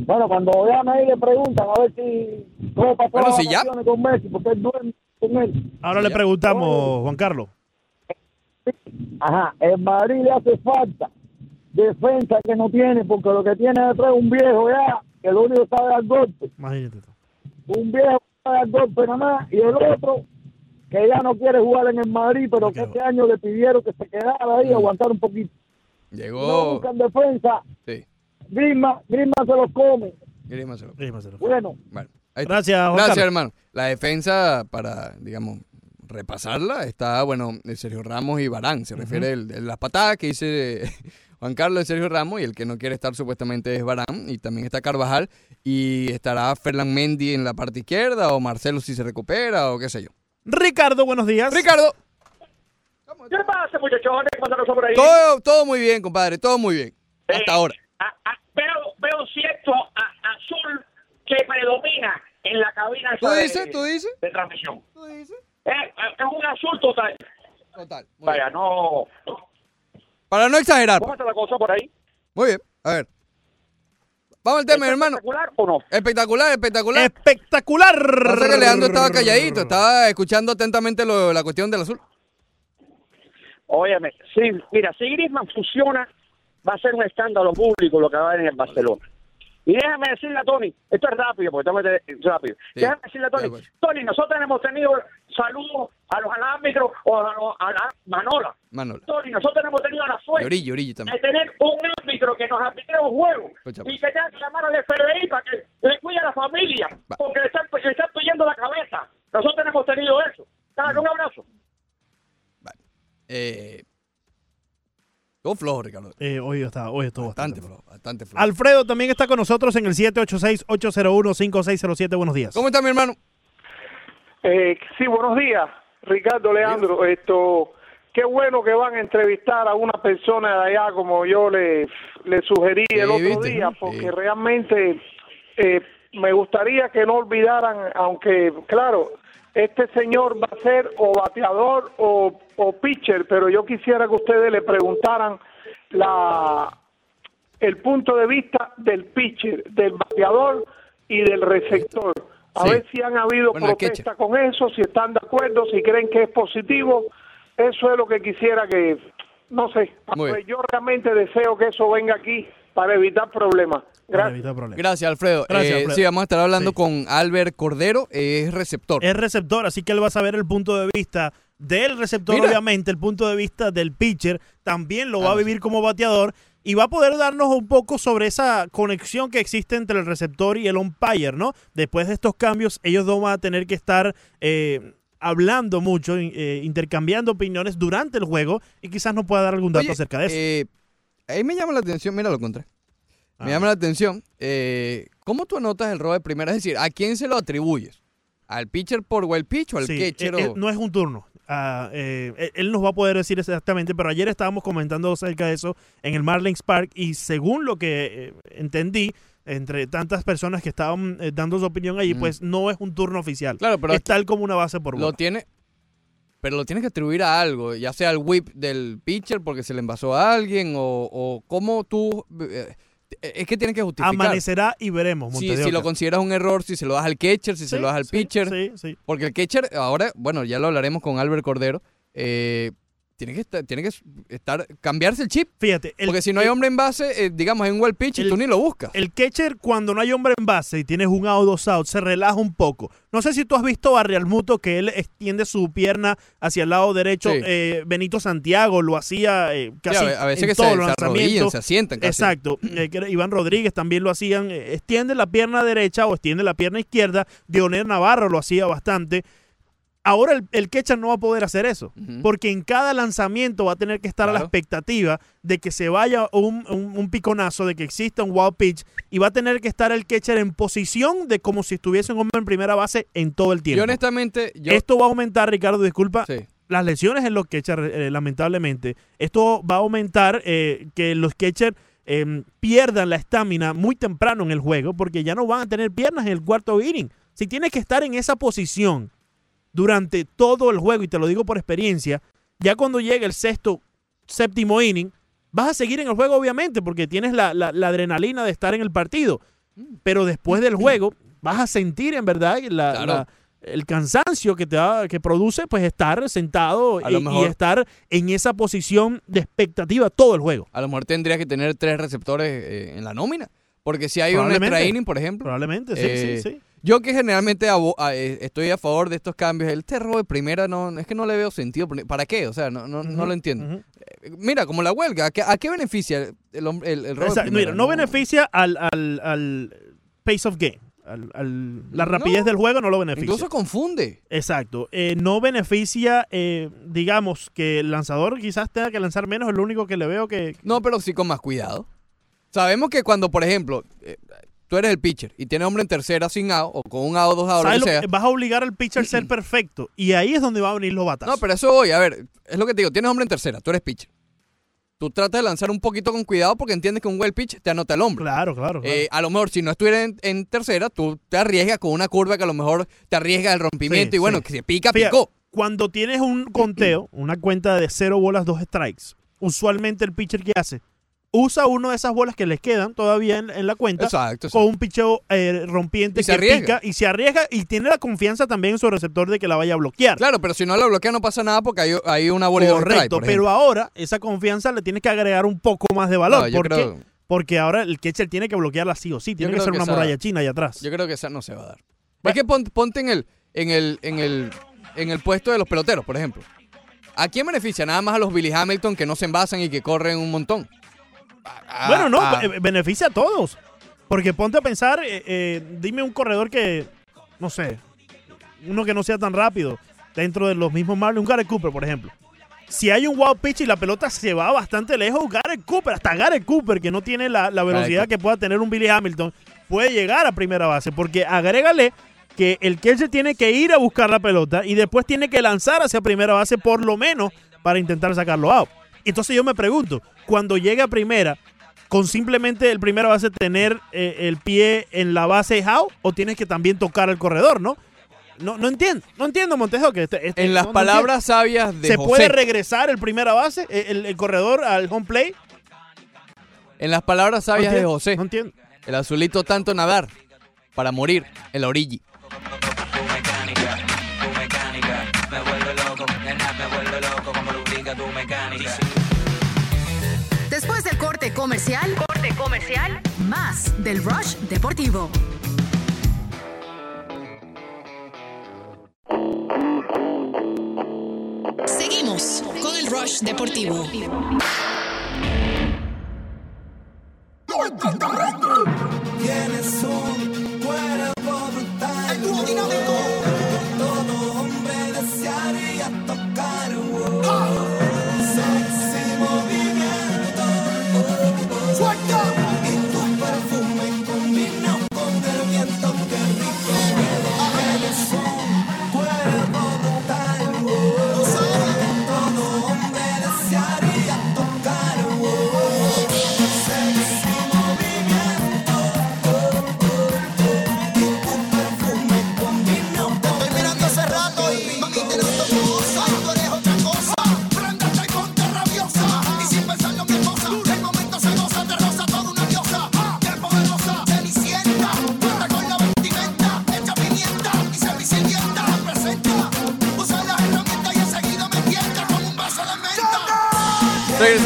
bueno, cuando vean ahí le preguntan a ver si cómo pasó Bueno, si ya- con Messi, porque él duerme con él. Ahora le preguntamos, Juan Carlos. Ajá, en Madrid le hace falta defensa que no tiene, porque lo que tiene detrás es un viejo ya, que lo único que sabe dar golpe. Imagínate. Un viejo que sabe dar golpe nada más, y el otro que ya no quiere jugar en el Madrid, pero que este año le pidieron que se quedara ahí, aguantar un poquito. No Llegó. buscan defensa, Sí, Grima, Grima se los come. Grímaselo. Rímaselo. Bueno, Bueno, ahí está. Gracias, Juan Gracias, Carlos. hermano. La defensa, para, digamos, repasarla, está, bueno, de Sergio Ramos y Barán. Se refiere el- de las patadas que dice Juan Carlos de Sergio Ramos y el que no quiere estar supuestamente es Barán. Y también está Carvajal. Y estará Ferland Mendy en la parte izquierda o Marcelo si se recupera o qué sé yo. Ricardo, buenos días. Ricardo, ¿Qué pasa, muchachones? ¿Qué pasa por ahí? todo, todo muy bien, compadre, todo muy bien. Hasta ahora. a- a- veo, veo cierto a- azul que predomina en la cabina ¿Tú de- dices? ¿Tú dices? de transmisión. ¿Tú dices? Es, es un azul total. Total. Vaya, no. Para no exagerar. ¿Cómo está la cosa por ahí? Muy bien. A ver. Vamos al tema, hermano. ¿Espectacular o no? Espectacular, espectacular. ¡Espectacular! Pasa que Leandro estaba calladito, estaba escuchando atentamente lo- la cuestión del azul. Óyeme, sí, mira, si Griezmann funciona, va a ser un escándalo público lo que va a haber en el Barcelona. Y déjame decirle a Tony, esto es rápido, porque estamos de- rápido. Sí. Déjame decirle a Tony, pues. Tony, nosotros hemos tenido saludos a los árbitros o a, los- a la Manola. Manola. Tony, nosotros hemos tenido la suerte Orillo, Orillo de tener un árbitro que nos arbitre un juego Escucha, y que tenga que llamar al FBI para que le cuide a la familia, Va. porque le están, le están pidiendo la cabeza. Nosotros hemos tenido eso. Dale, un abrazo. Vale. Eh, todo flojo, Ricardo. Eh, hoy está, hoy estuvo Bastante bastante. flojo, bastante flojo. Alfredo también está con nosotros en el 786-801-5607. Buenos días. ¿Cómo está mi hermano? Eh, sí, buenos días, Ricardo Leandro. Esto, qué bueno que van a entrevistar a una persona de allá como yo le, le sugerí el otro ¿viste? día, Sí. porque realmente eh, me gustaría que no olvidaran, aunque claro, este señor va a ser o bateador o, o pitcher, pero yo quisiera que ustedes le preguntaran la el punto de vista del pitcher, del bateador y del receptor. A Sí. ver si han habido Bueno, protesta con eso, si están de acuerdo, si creen que es positivo. Eso es lo que quisiera que, no sé, pues yo realmente deseo que eso venga aquí para evitar problemas. Para Gracias. evitar problemas. Gracias, Alfredo. Gracias, Eh, Alfredo. Sí, vamos a estar hablando Sí. con Albert Cordero, eh, es receptor. Es receptor, así que él va a saber el punto de vista del receptor, Mira. obviamente, el punto de vista del pitcher, también lo va a vivir como bateador y va a poder darnos un poco sobre esa conexión que existe entre el receptor y el umpire, ¿no? Después de estos cambios, ellos dos van a tener que estar eh, hablando mucho, eh, intercambiando opiniones durante el juego y quizás nos pueda dar algún dato Oye, acerca de eso. Eh, ahí me llama la atención, mira, lo encontré. Me Ah. llama la atención, eh, ¿cómo tú anotas el robo de primera? Es decir, ¿a quién se lo atribuyes? ¿Al pitcher por wild pitch o al Sí, catcher? eh, eh, o- no es un turno. Ah, eh, él- nos va a poder decir exactamente, pero ayer estábamos comentando acerca de eso en el Marlins Park y según lo que eh, entendí, entre tantas personas que estaban eh, dando su opinión allí, Mm. pues no es un turno oficial. Claro, pero es tal como una base por lo bola. tiene, pero lo tienes que atribuir a algo, ya sea al whip del pitcher porque se le envasó a alguien o, o cómo tú... eh, es que tienes que justificar. Amanecerá y veremos, Si, si lo consideras un error, si se lo das al catcher, si se lo das al sí, pitcher. Sí, sí. Porque el catcher, ahora, bueno, ya lo hablaremos con Albert Cordero, eh, tiene que estar, tiene que estar, cambiarse el chip. Fíjate, el, Porque si no hay hombre en base, eh, digamos, en un wild pitch, el- tú ni lo buscas. El catcher, cuando no hay hombre en base y tienes un out, dos out, se relaja un poco. No sé si tú has visto a Realmuto que él extiende su pierna hacia el lado derecho. Sí. Eh, Benito Santiago lo hacía eh, casi a, a veces en que se, todos los se arrodillan, lanzamientos. se asientan casi. Exacto. Eh, Iván Rodríguez también lo hacían. eh, extiende la pierna derecha o extiende la pierna izquierda. Dionel Navarro lo hacía bastante. Ahora el, el catcher no va a poder hacer eso. Porque en cada lanzamiento va a tener que estar a la expectativa de que se vaya un, un- un piconazo, de que exista un wild pitch, y va a tener que estar el catcher en posición de como si estuviese un hombre en primera base en todo el tiempo. Yo honestamente, yo... Esto va a aumentar, Ricardo, disculpa, sí. las lesiones en los catchers, eh, lamentablemente. Esto va a aumentar eh, que los catchers eh, pierdan la estamina muy temprano en el juego porque ya no van a tener piernas en el cuarto inning. Si tienes que estar en esa posición durante todo el juego, y te lo digo por experiencia, ya cuando llegue el sexto, séptimo inning, vas a seguir en el juego obviamente porque tienes la, la- la adrenalina de estar en el partido. Pero después del juego vas a sentir en verdad la- Claro. la- el cansancio que te da- que produce pues estar sentado y, estar en esa posición de expectativa todo el juego. A lo mejor tendrías que tener tres receptores eh, en la nómina. Porque si hay un extra inning, por ejemplo. Probablemente, sí, Eh, sí, sí. Yo que generalmente a- eh, estoy a favor de estos cambios, el terror de primera no es que no le veo sentido. ¿Para qué? O sea, no, no, no lo entiendo. Eh, Mira, como la huelga, ¿a qué, a qué beneficia el, el, el robo de primera? mira, no beneficia al, al- al pace of game. al- al- la No. rapidez del juego no lo beneficia. Incluso confunde. Exacto. Eh, no beneficia, eh, digamos, que el lanzador quizás tenga que lanzar menos, es lo único que le veo que... No, pero sí con más cuidado. Sabemos que cuando, por ejemplo, eh, tú eres el pitcher y tienes hombre en tercera sin out o con un out o dos out, lo ¿sabes que sea. vas a obligar al pitcher a ser perfecto. Y ahí es donde van a venir los batazos. No, pero eso voy, a ver, es lo que te digo, tienes hombre en tercera, tú eres pitcher. Tú tratas de lanzar un poquito con cuidado porque entiendes que un well pitch te anota el hombre. Claro, claro. claro. Eh, a lo mejor si no estuviera en, en tercera, tú te arriesgas con una curva que a lo mejor te arriesga el rompimiento Sí, y bueno, sí. que se pica, Fíjate, picó. cuando tienes un conteo, una cuenta de cero bolas, dos strikes, usualmente el pitcher que hace usa una de esas bolas que les quedan todavía en, en la cuenta Exacto, con un picheo eh, rompiente Y se que arriesga. pica y se arriesga y tiene la confianza también en su receptor de que la vaya a bloquear. Claro, pero si no la bloquea no pasa nada porque hay, hay una bola Correcto, pero ahora esa confianza le tienes que agregar un poco más de valor. No, yo ¿Por qué? creo- Porque ahora el catcher tiene que bloquearla sí o sí. Tiene que ser que una esa- muralla china ahí atrás. Yo creo que esa no se va a dar. Es que pon- ponte en el, en el, en el, en el puesto de los peloteros, por ejemplo. ¿A quién beneficia? Nada más a los Billy Hamilton que no se envasan y que corren un montón. A- bueno, no, a- be- beneficia a todos. Porque ponte a pensar, eh, eh, dime un corredor que, no sé, uno que no sea tan rápido dentro de los mismos Marlins, un Garrett Cooper, por ejemplo. Si hay un wild pitch y la pelota se va bastante lejos, Garrett Cooper, hasta Garrett Cooper, que no tiene la, la velocidad que pueda tener un Billy Hamilton, puede llegar a primera base. Porque agrégale que el catcher tiene que ir a buscar la pelota y después tiene que lanzar hacia primera base por lo menos para intentar sacarlo out. Entonces yo me pregunto, cuando llega a primera, con simplemente el primera base tener eh, el pie en la base out o tienes que también tocar el corredor, ¿no? No, no entiendo, no entiendo, Montejo, que este- este- en las no- no palabras sabias de ¿Se José, puede regresar el primera base, eh, el, el corredor al home play? en las palabras sabias de entiendo, José, No entiendo. el azulito tanto nadar para morir en la orilla. Comercial, corte comercial, más del Rush Deportivo. Seguimos con el Rush Deportivo. Tienes un cuerpo brutal. El dúo dinámico.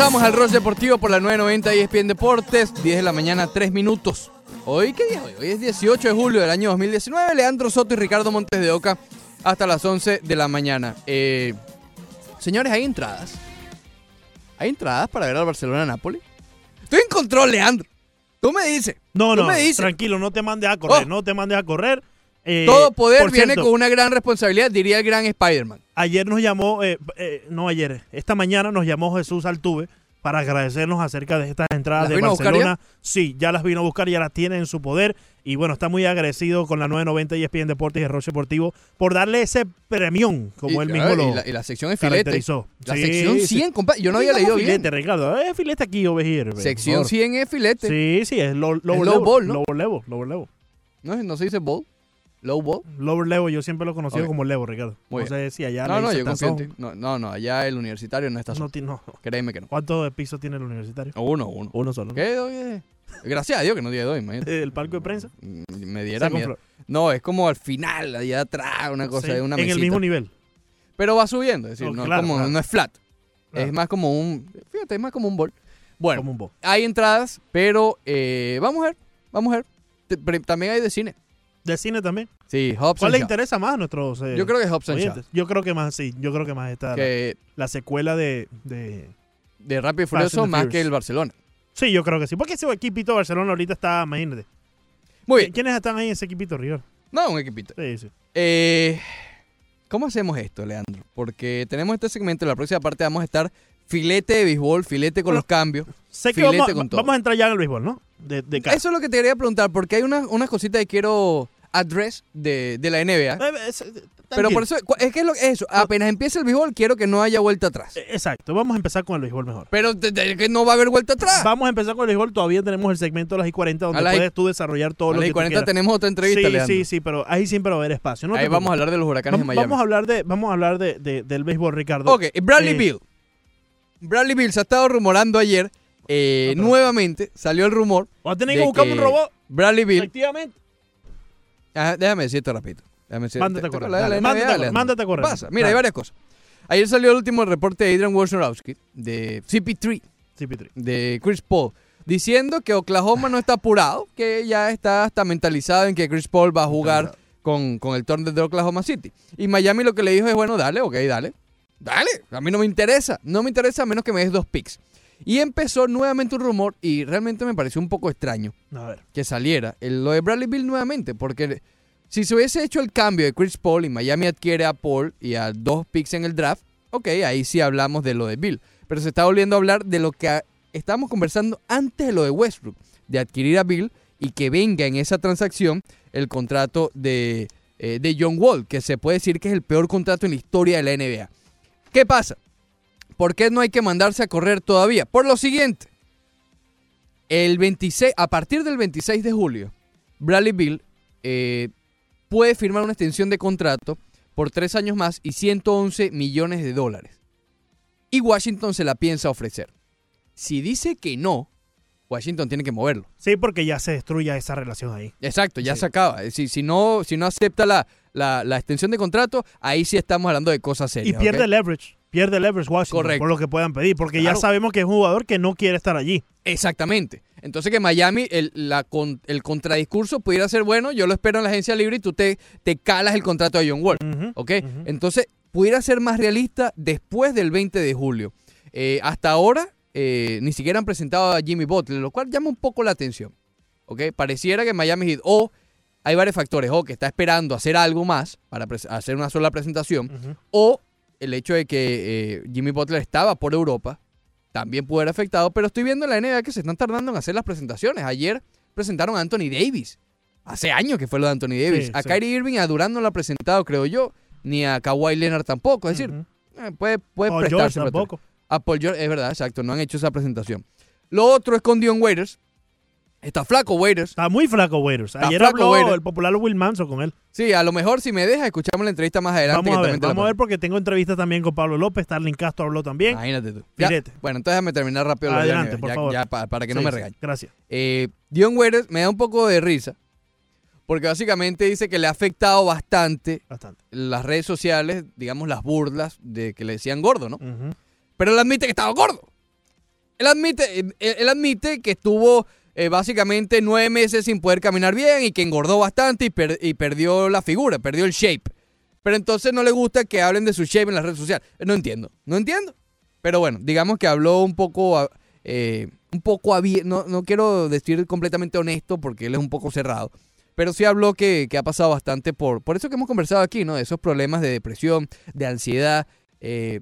Regresamos al Rush Deportivo por la 990 y ESPN Deportes, 10 de la mañana, 3 minutos. Hoy, ¿qué día hoy? Hoy es 18 de julio del año 2019. Leandro Soto y Ricardo Montes de Oca hasta las 11 de la mañana. Eh, señores, hay entradas. ¿Hay entradas para ver al Barcelona-Napoli? Estoy en control, Leandro. Tú me dices. No, no, me dices. tranquilo, no te mandes a correr, Oh. no te mandes a correr. Eh, Todo poder viene cierto, con una gran responsabilidad, diría el gran Spider-Man. Ayer nos llamó, eh, eh, no ayer, esta mañana nos llamó Jesús Altuve para agradecernos acerca de estas entradas ¿Las de Barcelona. Sí, ya las vino a buscar, ya las tiene en su poder. Y bueno, está muy agradecido con la 990 y ESPN Deportes y el Roche Deportivo por darle ese premión, como Y, él mismo claro, lo y la, y la sección de filete. La Sí, sección sí. 100, compadre. Yo no Sí, había leído filete, bien. Ricardo. Es filete aquí por Sección favor. 100 es filete. Sí, sí, es low, lower, low level, ball, ¿no? level, lower level. No, no se dice ball. Low ball. Lower level, yo siempre lo he conocido Ok. como level, Ricardo. Muy no sé si allá No, no, yo tazón. confío en ti. No, no, no, allá el universitario no está No, solo. ti- no. Créeme que no. ¿Cuántos pisos tiene el universitario? Uno, uno. Uno solo. ¿no? ¿Qué? Oye, Gracias a Dios que no día de hoy, imagínate. ¿El palco de prensa? Me diera miedo. No, es como al final, allá atrás, una cosa, Sí, una en el mesita. mismo nivel. Pero va subiendo, es decir, no, claro, como, claro. no es flat. Claro. Es más como un, fíjate, es más como un bol. Bueno, Como un bo. hay entradas, pero eh, vamos a ver, vamos a ver. También hay de cine. ¿De cine también? Sí, Hobbs ¿Cuál le interesa más a nuestros eh, Yo creo que es Hobbs oyentes? Yo creo que más, sí. Yo creo que más está la- Que la, secuela de, de... de Rápido y Furioso más que el Barcelona. Sí, yo creo que sí. Porque ese equipito de Barcelona ahorita está, imagínate. Muy bien. ¿Quiénes están ahí en ese equipito, River? No, un equipito. Sí, sí. Eh, ¿Cómo hacemos esto, Leandro? Porque tenemos este segmento, en la próxima parte vamos a estar filete de béisbol, filete con Bueno, los cambios. Sé que filete vamos, con todo. vamos a entrar ya en el béisbol, ¿no? De, de cara. Eso es lo que te quería preguntar, porque hay unas unas cositas que quiero address de, de la NBA. Eh, es- eh, Pero por eso, es que es lo, eso, apenas empiece el béisbol, quiero que no haya vuelta atrás. Eh, Exacto, vamos a empezar con el béisbol mejor. Pero de- de- que no va a haber vuelta atrás. Vamos a empezar con el béisbol. Todavía tenemos el segmento de las I-40 donde A las puedes tú desarrollar todo A lo las que tú 40 quieras. tenemos otra entrevista, Sí, Leandro. sí, sí, pero ahí siempre va a haber espacio. no Ahí vamos a hablar de los huracanes de Vamos, Miami. vamos a hablar de, vamos a hablar de, de- del béisbol, Ricardo. Ok, Bradley Eh, Bill. Bradley Bill se ha estado rumorando ayer. Eh, nuevamente salió el rumor. Va a tener que buscar un robot. Bradley Bill. Efectivamente. Ajá, déjame decirte rapidito. Déjame Mándate te- a correr, dale, mándate a correr, Leandro. mándate a correr. Pasa. Mira, hay varias cosas. Ayer salió el último reporte de Adrian Wojnarowski de CP3, CP3. de Chris Paul, diciendo que Oklahoma no está apurado, que ya está hasta mentalizado en que Chris Paul va a jugar con, con el Thunder de Oklahoma City. Y Miami lo que le dijo es, bueno, dale, ok, dale. Dale, a mí no me interesa. No me interesa a menos que me des dos picks. Y empezó nuevamente un rumor y realmente me pareció un poco extraño A ver. que saliera el- lo de Bradley Bill nuevamente, porque si se hubiese hecho el cambio de Chris Paul y Miami adquiere a Paul y a dos picks en el draft, ok, ahí sí hablamos de lo de Bill. Pero se está volviendo a hablar de lo que estábamos conversando antes de lo de Westbrook, de adquirir a Bill y que venga en esa transacción el contrato de, eh, de John Wall, que se puede decir que es el peor contrato en la historia de la NBA. ¿Qué pasa? ¿Por qué no hay que mandarse a correr todavía? Por lo siguiente. El 26, a partir del 26 de julio, Bradley Bill eh, puede firmar una extensión de contrato por tres años más y 111 millones de dólares. Y Washington se la piensa ofrecer. Si dice que no, Washington tiene que moverlo. Sí, porque ya se destruya esa relación ahí. Exacto, ya se acaba. Si, si, no, si no acepta la, la- la extensión de contrato, ahí sí estamos hablando de cosas Y serias. pierde ¿ok? leverage. Pierde leverage Washington Correcto. por lo que puedan pedir. Porque Claro. ya sabemos que es un jugador que no quiere estar allí. Exactamente. Entonces que Miami, el, la con- el contradiscurso pudiera ser bueno, yo lo espero en la agencia libre y tú te, te calas el contrato de John Wall. ¿Ok? Entonces pudiera ser más realista después del 20 de julio. Eh, hasta ahora eh, ni siquiera han presentado a Jimmy Butler, lo cual llama un poco la atención. ¿Ok? Pareciera que Miami Heat o hay varios factores, o que está esperando hacer algo más para hacer una sola presentación, o el hecho de que eh, Jimmy Butler estaba por Europa también pudo haber afectado, pero estoy viendo en la NBA que se están tardando en hacer las presentaciones. Ayer presentaron a Anthony Davis. Hace años que fue lo de Anthony Davis. Sí, a sí. Kyrie Irving, a Durant no lo ha presentado, creo yo, ni a Kawhi Leonard tampoco. Es decir, eh, puede, puede Paul prestarse. tampoco. A Paul George, es verdad, exacto, no han hecho esa presentación. Lo otro es con Dion Waiters. Está flaco Waiters. Está muy flaco Waiters. Está Ayer flaco habló Waiters. el popular Will Manso con él. Sí, a lo mejor si me deja, escuchamos la entrevista más adelante. Vamos a ver, vamos a ver porque tengo entrevistas también con Pablo López. Starling Castro habló también. Imagínate tú. Ya, bueno, entonces déjame terminar rápido. Adelante, por ya- favor. para que no me sí, regañe. Gracias. Eh, Dion Waiters me da un poco de risa. Porque básicamente dice que le ha afectado bastante, Bastante. las redes sociales, digamos las burlas de que le decían gordo, ¿no? Pero él admite que estaba gordo. Él admite, él, él admite que estuvo eh, básicamente nueve meses sin poder caminar bien y que engordó bastante y, per- y perdió la figura, perdió el shape. Pero entonces no le gusta que hablen de su shape en las redes sociales. No entiendo, no entiendo. Pero bueno, digamos que habló un poco, eh, un poco. No, no quiero decir completamente honesto porque él es un poco cerrado. Pero sí habló que, ha pasado bastante por, por eso que hemos conversado aquí, ¿no? De esos problemas de depresión, de ansiedad. eh,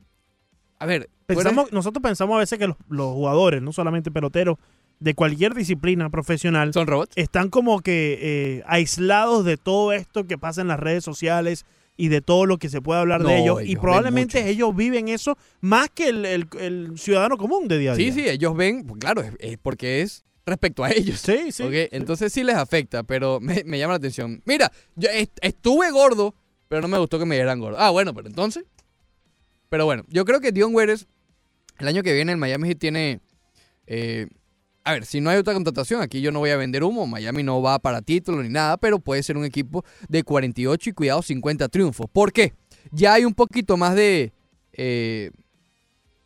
a ver, Pensamos, nosotros pensamos a veces que los, los jugadores, no solamente peloteros, de cualquier disciplina profesional, son robots. están como que eh, aislados de todo esto que pasa en las redes sociales y de todo lo que se puede hablar No, de ellos. ellos Y probablemente ellos viven eso más que el, el- el ciudadano común de día a Sí, día. sí, ellos ven, pues claro, es, es porque es respecto a ellos. Sí, sí. ¿ok? Entonces sí les afecta, pero me, me llama la atención. Mira, yo est- estuve gordo, pero no me gustó que me dieran gordo. Ah, bueno, pero entonces. Pero bueno, yo creo que Dion Waiters, el año que viene el Miami tiene. eh, a ver, si no hay otra contratación, aquí yo no voy a vender humo. Miami no va para título ni nada, pero puede ser un equipo de 48 y cuidado 50 triunfos. ¿Por qué? Ya hay un poquito más de. eh,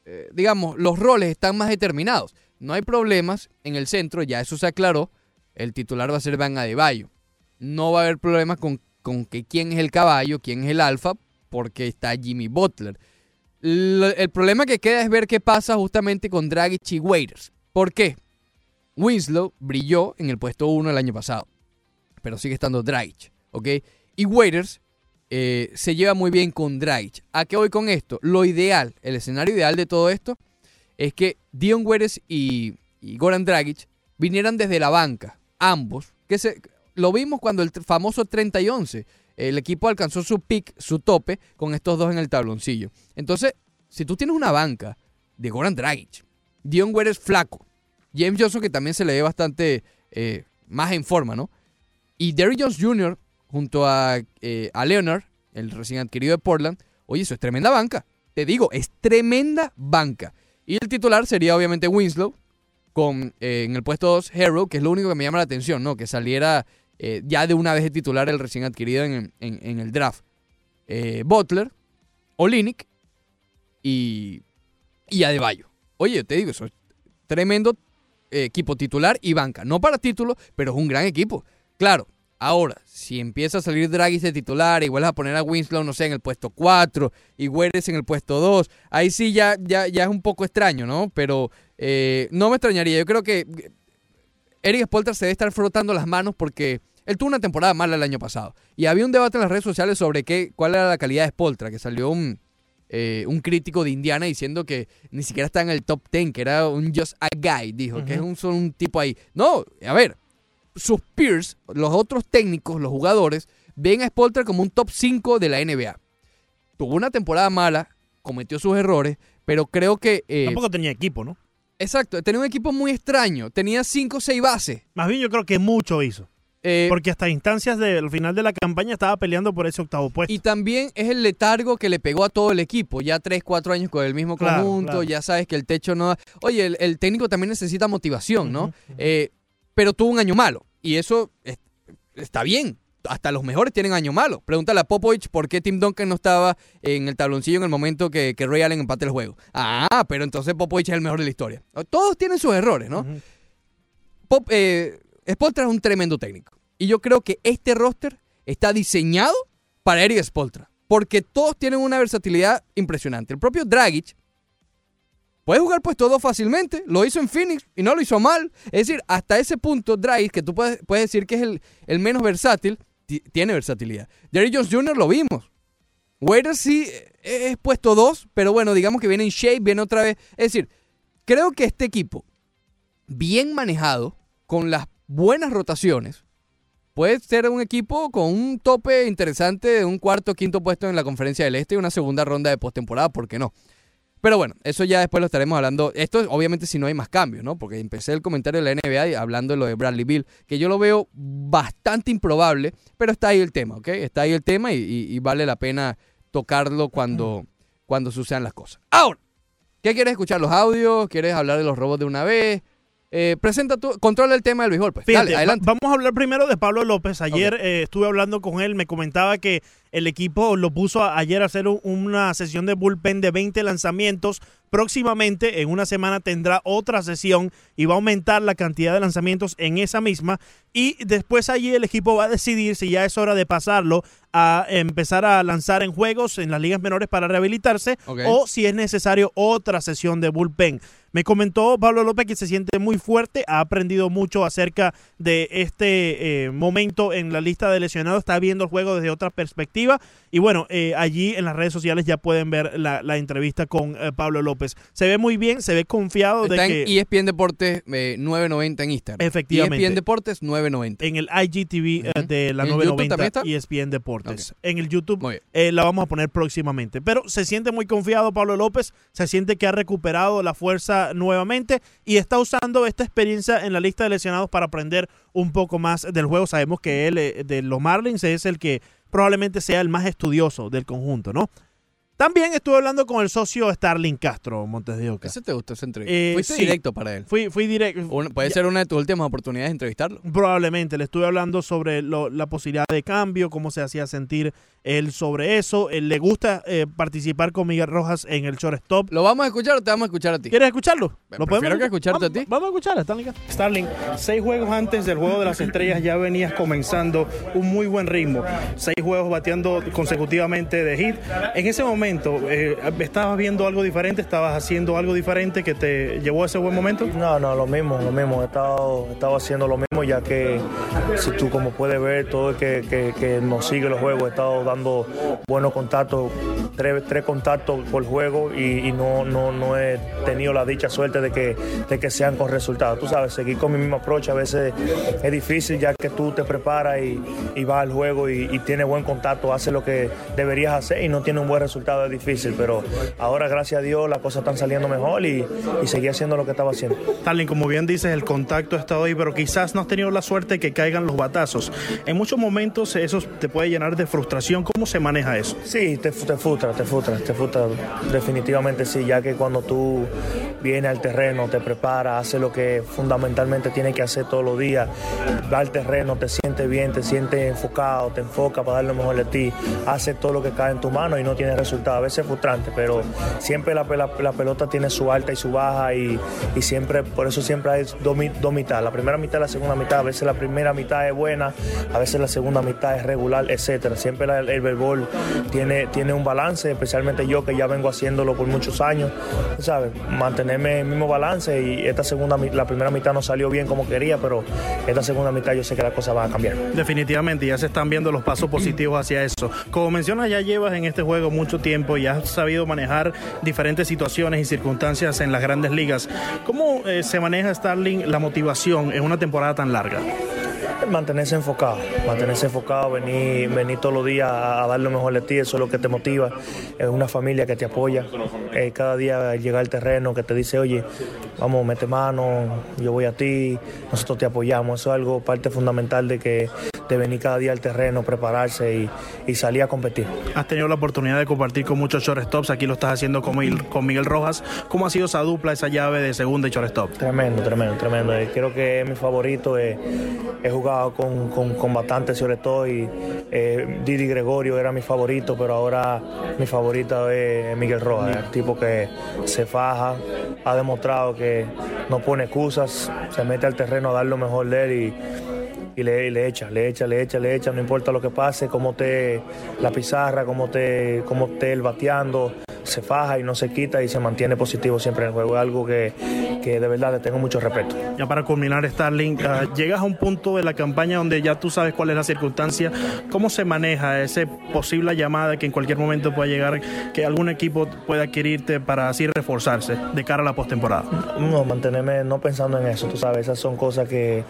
eh, digamos, los roles están más determinados. No hay problemas en el centro, ya eso se aclaró. El titular va a ser Van Adebayo. No va a haber problemas con, con que quién es el caballo, quién es el alfa, porque está Jimmy Butler. El problema que queda es ver qué pasa justamente con Dragic y Waiters. ¿Por qué? Winslow brilló en el puesto 1 el año pasado, pero sigue estando Dragic, ¿ok? Y Waiters eh, se lleva muy bien con Dragic. ¿A qué voy con esto? Lo ideal, el escenario ideal de todo esto es que Dion Waiters y, Goran Dragic vinieran desde la banca, ambos, que se, lo vimos cuando el famoso 30 y 11. El equipo alcanzó su pick, su tope, con estos dos en el tabloncillo. Entonces, si tú tienes una banca de Goran Dragic, Dion Ware es flaco, James Johnson que también se le ve bastante eh, más en forma, ¿no? Y Derrick Jones Jr. junto a, eh, a Leonard, el recién adquirido de Portland, oye, eso es tremenda banca. Te digo, es tremenda banca. Y el titular sería obviamente Winslow, con eh, en el puesto 2 Hero, que es lo único que me llama la atención, ¿no? Que saliera ya de una vez de titular el recién adquirido en, en- el draft. Butler, Olinick y, y Adebayo. Oye, te digo, eso es tremendo equipo titular y banca. No para título, pero es un gran equipo. Claro, ahora, si empieza a salir Draghi de titular y vuelves a poner a Winslow, no sé, en el puesto 4 y Guedes en el puesto 2, ahí sí ya, ya, ya es un poco extraño, ¿no? Pero eh, no me extrañaría. Yo creo que eh, Eric Spolter se debe estar frotando las manos porque él tuvo una temporada mala el año pasado. Y había un debate en las redes sociales sobre qué, cuál era la calidad de Spoltra, que salió un, eh, un crítico de Indiana diciendo que ni siquiera está en el top 10, que era un just a guy, dijo, que es un, solo un tipo ahí. No, a ver, sus peers, los otros técnicos, los jugadores, ven a Spolter como un top 5 de la NBA. Tuvo una temporada mala, cometió sus errores, pero creo que... eh, Tampoco tenía equipo, ¿no? Exacto, tenía un equipo muy extraño. Tenía 5 o 6 bases. Más bien yo creo que mucho hizo. Eh, Porque hasta instancias del final de la campaña estaba peleando por ese octavo puesto. Y también es el letargo que le pegó a todo el equipo. Ya 3, 4 años con el mismo Claro, conjunto, claro. ya sabes que el techo no da. Oye, el, el técnico también necesita motivación, ¿no? Eh, pero tuvo un año malo. Y eso es- está bien. Hasta los mejores tienen año malo. Pregúntale a Popovich por qué Tim Duncan no estaba en el tabloncillo en el momento que, que Ray Allen empate el juego. Ah, pero entonces Popovich es el mejor de la historia. Todos tienen sus errores, ¿no? Pop, eh, Spoelstra es un tremendo técnico. Y yo creo que este roster está diseñado para Eric Spoltra. Porque todos tienen una versatilidad impresionante. El propio Dragic puede jugar puesto 2 fácilmente. Lo hizo en Phoenix y no lo hizo mal. Es decir, hasta ese punto, Dragic, que tú puedes, puedes decir que es el, el menos versátil, ti- tiene versatilidad. Derrick Jones Jr. lo vimos. Waiters sí eh, es puesto 2, pero bueno, digamos que viene en shape, viene otra vez. Es decir, creo que este equipo, bien manejado, con las buenas rotaciones, puede ser un equipo con un tope interesante de un cuarto o quinto puesto en la conferencia del Este y una segunda ronda de postemporada, ¿por qué no? Pero bueno, eso ya después lo estaremos hablando. Esto es obviamente si no hay más cambios, ¿no? Porque empecé el comentario de la NBA hablando de lo de Bradley Bill, que yo lo veo bastante improbable, pero está ahí el tema, ¿ok? Está ahí el tema y, y- y vale la pena tocarlo cuando, cuando sucedan las cosas. Ahora, ¿qué quieres escuchar? ¿Los audios? ¿Quieres hablar de los robots de una vez? Eh, presenta tú, controla el tema del béisbol, pues. Fíjate, Dale, va- adelante. vamos a hablar primero de Pablo López. Ayer eh, estuve hablando con él, me comentaba que el equipo lo puso a- ayer a hacer un- una sesión de bullpen de 20 lanzamientos. Próximamente, en una semana, tendrá otra sesión y va a aumentar la cantidad de lanzamientos en esa misma. Y después allí el equipo va a decidir si ya es hora de pasarlo a empezar a lanzar en juegos en las ligas menores para rehabilitarse o si es necesario otra sesión de bullpen. Me comentó Pablo López que se siente muy fuerte, ha aprendido mucho acerca de este eh, momento en la lista de lesionados, está viendo el juego desde otra perspectiva y bueno, eh, allí en las redes sociales ya pueden ver la, la entrevista con eh, Pablo López. Se ve muy bien, se ve confiado Está de en que ESPN Deportes eh, 990 en Instagram. Efectivamente. ESPN Deportes 990. en el IGTV eh, de la ¿En YouTube 990 también está? y ESPN Deportes. En el YouTube eh, la vamos a poner próximamente. Pero se siente muy confiado Pablo López, se siente que ha recuperado la fuerza nuevamente y está usando esta experiencia en la lista de lesionados para aprender un poco más del juego. Sabemos que él eh, de los Marlins es el que probablemente sea el más estudioso del conjunto, ¿no? También estuve hablando con el socio Starling Castro, Montes de Oca. ¿Ese te gustó esa entrevista? Eh, Fuiste sí. directo para él. Fui, fui directo. Puede Ya- ser una de tus últimas oportunidades de entrevistarlo. Probablemente, le estuve hablando sobre lo- la posibilidad de cambio, cómo se hacía sentir él sobre eso. Él le gusta eh, participar con Miguel Rojas en el shortstop. ¿Lo vamos a escuchar o te vamos a escuchar a ti? ¿Quieres escucharlo? Prefiero que escucharte a ti. Vamos a escuchar a Starling. Starling, seis juegos antes del juego de las estrellas ya venías comenzando un muy buen ritmo. Seis juegos bateando consecutivamente de hit. En ese momento, momento, eh, ¿estabas viendo algo diferente? ¿Estabas haciendo algo diferente que te llevó a ese buen momento? No, no, lo mismo, lo mismo. He estado, he estado haciendo lo mismo ya que si tú como puedes ver, todo el que, nos sigue los juegos, he estado dando buenos contactos, tres, tres contactos por juego y, no, no, no he tenido la dicha suerte de que, de que sean con resultados. Tú sabes, seguir con mi mismo approach a veces es difícil ya que tú te preparas y, y vas al juego y, y tienes buen contacto, haces lo que deberías hacer y no tienes un buen resultado, difícil. Pero ahora, gracias a Dios, las cosas están saliendo mejor y, y seguí haciendo lo que estaba haciendo. Starling, como bien dices, el contacto ha estado ahí, pero quizás no has tenido la suerte de que caigan los batazos. En muchos momentos eso te puede llenar de frustración. ¿Cómo se maneja eso? Sí, te, te frustra, te frustra, te frustra. Definitivamente sí, ya que cuando tú vienes al terreno, te preparas, haces lo que fundamentalmente tienes que hacer todos los días, va al terreno, te sientes bien, te sientes enfocado, te enfocas para dar lo mejor de ti, haces todo lo que cae en tu mano y no tienes resultado. A veces es frustrante, pero siempre la, pelota tiene su alta y su baja y, y siempre, por eso siempre hay dos, dos mitades, la primera mitad y la segunda mitad. A veces la primera mitad es buena, a veces la segunda mitad es regular, etcétera. Siempre el béisbol tiene, tiene un balance, especialmente yo que ya vengo haciéndolo por muchos años, ¿sabes? Mantenerme el mismo balance y esta segunda, la primera mitad no salió bien como quería, pero esta segunda mitad yo sé que las cosas van a cambiar. Definitivamente, ya se están viendo los pasos positivos hacia eso. Como mencionas, ya llevas en este juego mucho tiempo y has sabido manejar diferentes situaciones y circunstancias en las grandes ligas. ¿Cómo eh, se maneja, Starling, la motivación en una temporada tan larga? Mantenerse enfocado, mantenerse enfocado, venir, venir todos los días a, a dar lo mejor de ti, eso es lo que te motiva. Es una familia que te apoya. Eh, cada día llegar al terreno que te dice, oye, vamos, mete mano, yo voy a ti, nosotros te apoyamos. Eso es algo parte fundamental de que de venir cada día al terreno, prepararse y, y salir a competir. Has tenido la oportunidad de compartir con muchos shortstops, aquí lo estás haciendo con Miguel, con Miguel Rojas. ¿Cómo ha sido esa dupla, esa llave de segunda y shortstop? Tremendo, tremendo, tremendo. Eh, Creo que es mi favorito. eh, he jugado con, con, con bastante, sobre todo, y eh, Didi Gregorio era mi favorito, pero ahora mi favorito es Miguel Rojas, el tipo que se faja, ha demostrado que no pone excusas, se mete al terreno a dar lo mejor de él y y le, le echa, le echa, le echa, le echa, no importa lo que pase, cómo te la pizarra, cómo te, cómo te el bateando, se faja y no se quita y se mantiene positivo siempre en el juego. Es algo que, que de verdad le tengo mucho respeto. Ya para culminar, Starling, ah, llegas a un punto de la campaña donde ya tú sabes cuál es la circunstancia. ¿Cómo se maneja esa posible llamada que en cualquier momento pueda llegar, que algún equipo pueda adquirirte para así reforzarse de cara a la postemporada? No, mantenerme no pensando en eso, tú sabes, esas son cosas que,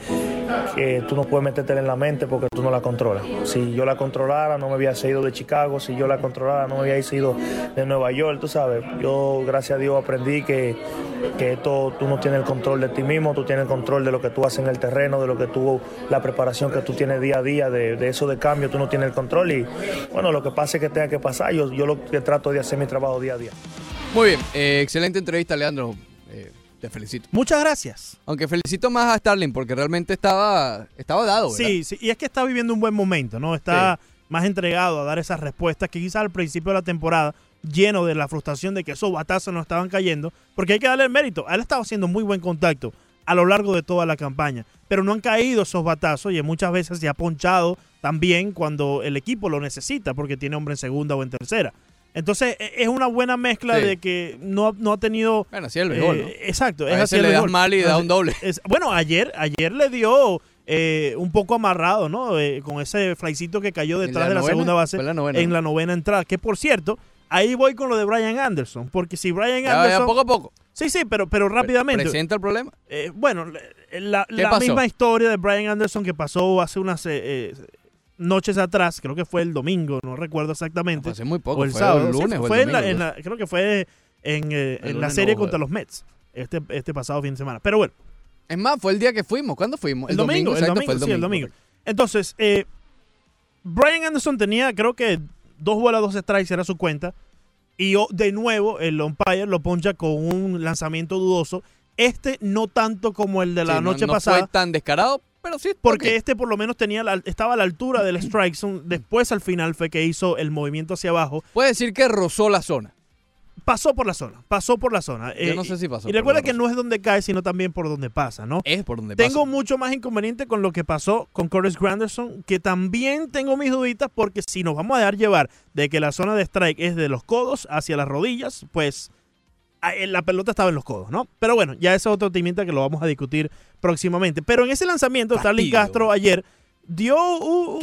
que tú no puedes meterte en la mente porque tú no la controlas. Si yo la controlara, no me hubiese ido de Chicago, si yo la controlara, no me hubiese ido de Nueva York, tú sabes. Yo, gracias a Dios, aprendí que, que esto tú no tienes el control de ti mismo, tú tienes el control de lo que tú haces en el terreno, de lo que tú, la preparación que tú tienes día a día, de, de eso de cambio, tú no tienes el control y bueno, lo que pase que tenga que pasar, yo, yo lo que trato de hacer mi trabajo día a día. Muy bien, eh, excelente entrevista, Leandro. Eh, te felicito. Muchas gracias. Aunque felicito más a Starling porque realmente estaba, estaba dado. ¿verdad? Sí, sí, y es que está viviendo un buen momento, ¿no? Está más entregado a dar esas respuestas que quizás al principio de la temporada, lleno de la frustración de que esos batazos no estaban cayendo, porque hay que darle el mérito. Él estaba haciendo muy buen contacto a lo largo de toda la campaña, pero no han caído esos batazos y muchas veces se ha ponchado también cuando el equipo lo necesita, porque tiene hombre en segunda o en tercera. Entonces e- es una buena mezcla Sí. de que no, no ha tenido... Bueno, así es el béisbol, eh, ¿no? Exacto. A es veces así el le das béisbol. mal y da un doble. es- bueno, ayer, ayer le dio eh, un poco amarrado, ¿no? Eh, con ese flycito que cayó ¿En detrás la de la novena? segunda base la en la novena entrada. Que por cierto, ahí voy con lo de Brian Anderson. Porque si Brian Ya, ya, Anderson. poco a poco. Sí, sí, pero, pero rápidamente. ¿Presenta el problema? Eh, bueno, la, misma historia de Brian Anderson que pasó hace unas eh, eh, noches atrás, creo que fue el domingo, no recuerdo exactamente. Hace muy poco, o el fue sábado. el Sí, lunes o el fue en la- domingo, en la- creo que fue en, eh, El en la serie no, contra los Mets, este, este pasado fin de semana. Pero bueno. Es más, fue el día que fuimos. ¿Cuándo fuimos? El, domingo, el domingo, fue sí, el domingo. Entonces, eh, Brian Anderson tenía, creo que dos bolas, dos strikes era su cuenta. Y de nuevo, el umpire lo poncha con un lanzamiento dudoso. Este no tanto como el de la Sí, no- noche no pasada. fue tan descarado, pero sí. Porque este por lo menos tenía la- estaba a la altura del strike zone. Después al final fue que hizo el movimiento hacia abajo. Puede decir que rozó la zona. Pasó por la zona, pasó por la zona. Yo Eh, no sé si pasó Y recuerda que no es donde cae, sino también por donde pasa, ¿no? Es por donde Tengo pasa. mucho más inconveniente con lo que pasó con Curtis Granderson, que también tengo mis duditas porque si nos vamos a dejar llevar de que la zona de strike es de los codos hacia las rodillas, pues eh, la pelota estaba en los codos, ¿no? Pero bueno, ya esa es otra timita que lo vamos a discutir próximamente. Pero en ese lanzamiento, Starling. Castro ayer dio un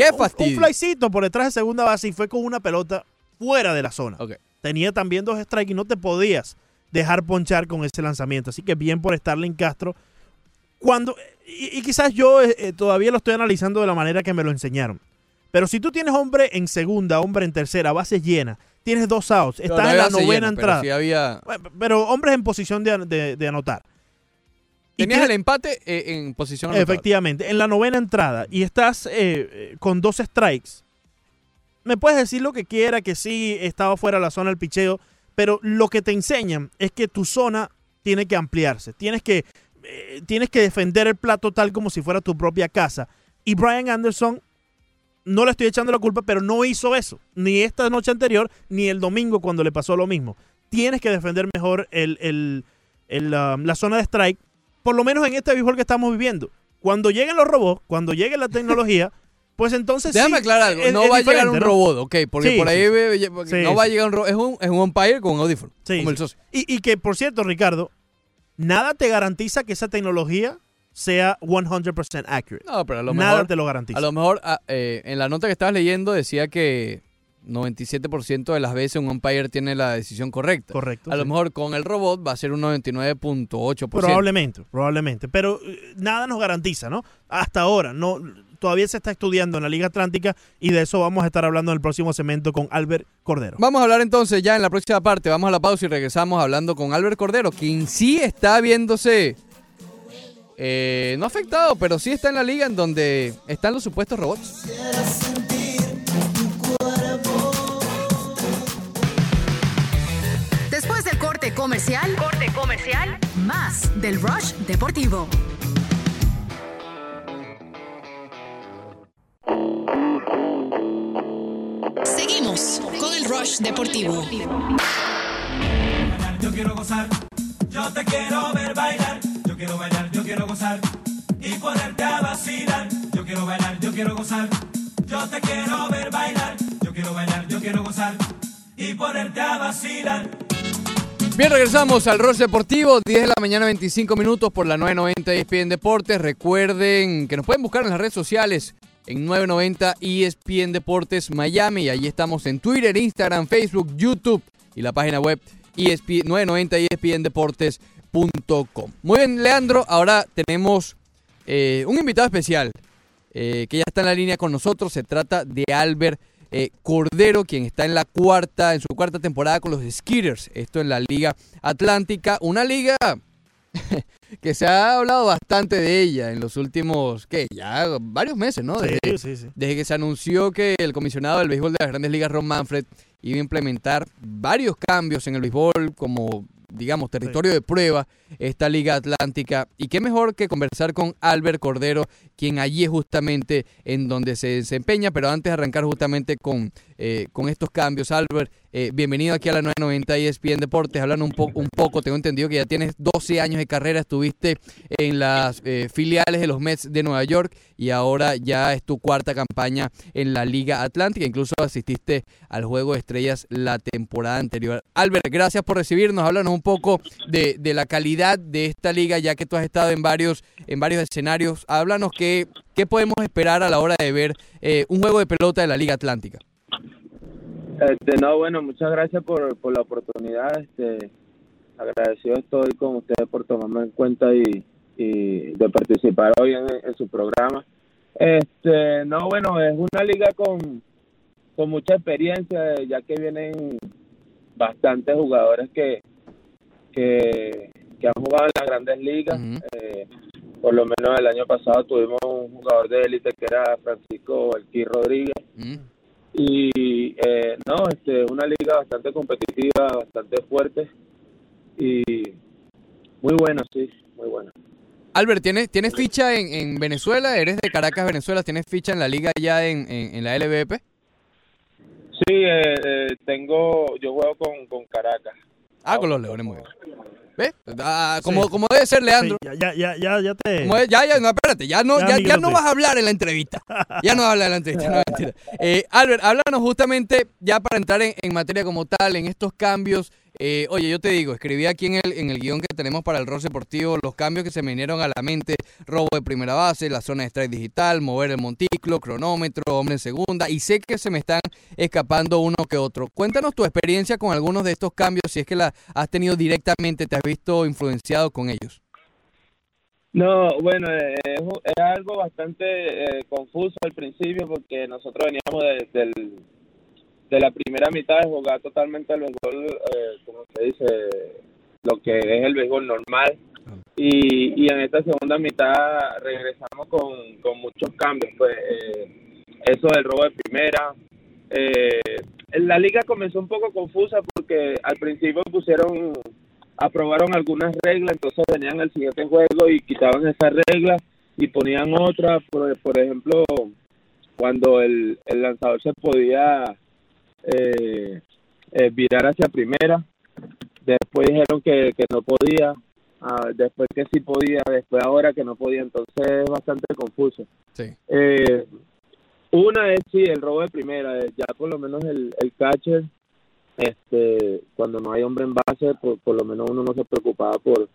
flycito por detrás de segunda base y fue con una pelota fuera de la zona. Tenía también dos strikes y no te podías dejar ponchar con ese lanzamiento. Así que bien por Starling Castro. Cuando, y, y quizás yo eh, eh, todavía lo estoy analizando de la manera que me lo enseñaron. Pero si tú tienes hombre en segunda, hombre en tercera, base llena, tienes dos outs, estás no en la novena llena, pero entrada. sí había- Bueno, Pero hombres en posición de, de- de anotar. Tenías tienes- el empate eh, en posición. Efectivamente, en la novena entrada y estás eh, con dos strikes, me puedes decir lo que quiera, que sí estaba fuera de la zona del picheo, pero lo que te enseñan es que tu zona tiene que ampliarse, tienes que, eh, tienes que defender el plato tal como si fuera tu propia casa. Y Brian Anderson, no le estoy echando la culpa, pero no hizo eso, ni esta noche anterior, ni el domingo cuando le pasó lo mismo. Tienes que defender mejor el, el- um, la zona de strike, por lo menos en este béisbol que estamos viviendo. Cuando lleguen los robots, cuando llegue la tecnología, pues entonces Déjame sí, aclarar algo. no es va a llegar un ¿no? robot, ok. Porque Sí, por ahí sí, porque no va a llegar un robot. Es un, es un umpire con audífono. Sí, como el socio. Y, y que, por cierto, Ricardo, nada te garantiza que esa tecnología sea 100% accurate. No, pero a lo Nada mejor. te lo garantiza. A lo mejor ah, eh, en la nota que estabas leyendo decía que 97% de las veces un umpire tiene la decisión correcta. Correcto, A lo mejor con el robot va a ser un 99.8%. Probablemente, probablemente. Pero eh, nada nos garantiza, ¿no? Hasta ahora, no, todavía se está estudiando en la Liga Atlántica y de eso vamos a estar hablando en el próximo segmento con Albert Cordero. Vamos a hablar entonces ya en la próxima parte. Vamos a la pausa y regresamos hablando con Albert Cordero, quien sí está viéndose. eh, no afectado, pero sí está en la liga en donde están los supuestos robots. Después del corte comercial, corte comercial, más del Rush Deportivo. Seguimos con el Rush Deportivo. Yo quiero gozar, yo te quiero ver bailar. Yo quiero bailar, yo quiero gozar y ponerte a vacilar. Yo quiero bailar, yo quiero gozar, yo te quiero ver bailar. Yo quiero bailar, yo quiero gozar y ponerte a vacilar. Bien, regresamos al Rush Deportivo, 10 de la mañana, 25 minutos por la 990 ESPN Deportes. Recuerden que nos pueden buscar en las redes sociales en 990 ESPN Deportes Miami. Y allí estamos en Twitter, Instagram, Facebook, YouTube y la página web E ESPN, 990 ESPNDeportes.com. Muy bien, Leandro, ahora tenemos eh, un invitado especial eh, que ya está en la línea con nosotros. Se trata de Albert eh, Cordero, quien está en la cuarta, en su cuarta temporada con los Skitters. Esto en la Liga Atlántica, una liga que se ha hablado bastante de ella en los últimos, ¿qué? Ya varios meses, ¿no? Sí, Desde, sí, sí. desde que se anunció que el comisionado del béisbol de las grandes ligas, Ron Manfred, iba a implementar varios cambios en el béisbol como, digamos, territorio de prueba, esta liga atlántica. Y qué mejor que conversar con Albert Cordero, quien allí es justamente en donde se desempeña. Pero antes de arrancar justamente con, eh, con estos cambios, Albert, eh, bienvenido aquí a la 990 ESPN Deportes. Hablando un, po- un poco, tengo entendido que ya tienes 12 años de carrera, estuviste en las eh, filiales de los Mets de Nueva York y ahora ya es tu cuarta campaña en la Liga Atlántica. Incluso asististe al Juego de Estrellas la temporada anterior. Albert, gracias por recibirnos. Háblanos un poco de, de la calidad de esta liga, ya que tú has estado en varios, en varios escenarios. Háblanos qué, qué podemos esperar a la hora de ver eh, un juego de pelota de la Liga Atlántica. Este, no, bueno, muchas gracias por, por la oportunidad. Este, agradecido estoy con ustedes por tomarme en cuenta y, y de participar hoy en, en su programa. Este, no, bueno, es una liga con, con mucha experiencia, ya que vienen bastantes jugadores que, que, que han jugado en las grandes ligas. Eh, por lo menos el año pasado tuvimos un jugador de élite que era Francisco Elquí Rodríguez. Y eh, no, este, una liga bastante competitiva, bastante fuerte y muy buena, sí, muy buena. Albert, ¿tienes, ¿tienes ficha en, en Venezuela? ¿Eres de Caracas, Venezuela? ¿Tienes ficha en la liga ya en, en, en la LVP? Sí, eh, eh, tengo, yo juego con, con Caracas. Ah, con los Leones, muy bien. ¿Ves? Ah, como, como debe ser, Leandro. Sí, ya, ya, ya, ya te. Como es- ya, ya, no, espérate, ya no, Ya, ya, no vas a hablar en la entrevista. Ya no vas a hablar en la entrevista, no mentira. Eh, Albert, háblanos justamente, ya para entrar en, en materia como tal, en estos cambios. Eh, oye, yo te digo, escribí aquí en el, en el guion que tenemos para el rol deportivo los cambios que se me vinieron a la mente: robo de primera base, la zona de strike digital, mover el montículo, cronómetro, hombre en segunda. Y sé que se me están escapando uno que otro. Cuéntanos tu experiencia con algunos de estos cambios, si es que la has tenido directamente, te has visto influenciado con ellos. No, bueno, eh, es, es algo bastante eh, confuso al principio porque nosotros veníamos de, del- de la primera mitad de jugar totalmente el béisbol, eh, como se dice, lo que es el béisbol normal. Y, y en esta segunda mitad regresamos con, con muchos cambios. Pues eh, eso del robo de primera. Eh, la liga comenzó un poco confusa porque al principio pusieron aprobaron algunas reglas, entonces venían al siguiente juego y quitaban esas reglas y ponían otras, por, por ejemplo, cuando el, el lanzador se podía eh, eh, virar hacia primera, después dijeron que, que no podía, ah, después que sí podía, después ahora que no podía, entonces es bastante confuso. Sí. Eh, una es sí el robo de primera, eh, ya por lo menos el, el catcher, este, cuando no hay hombre en base, por, por lo menos uno no se preocupaba por,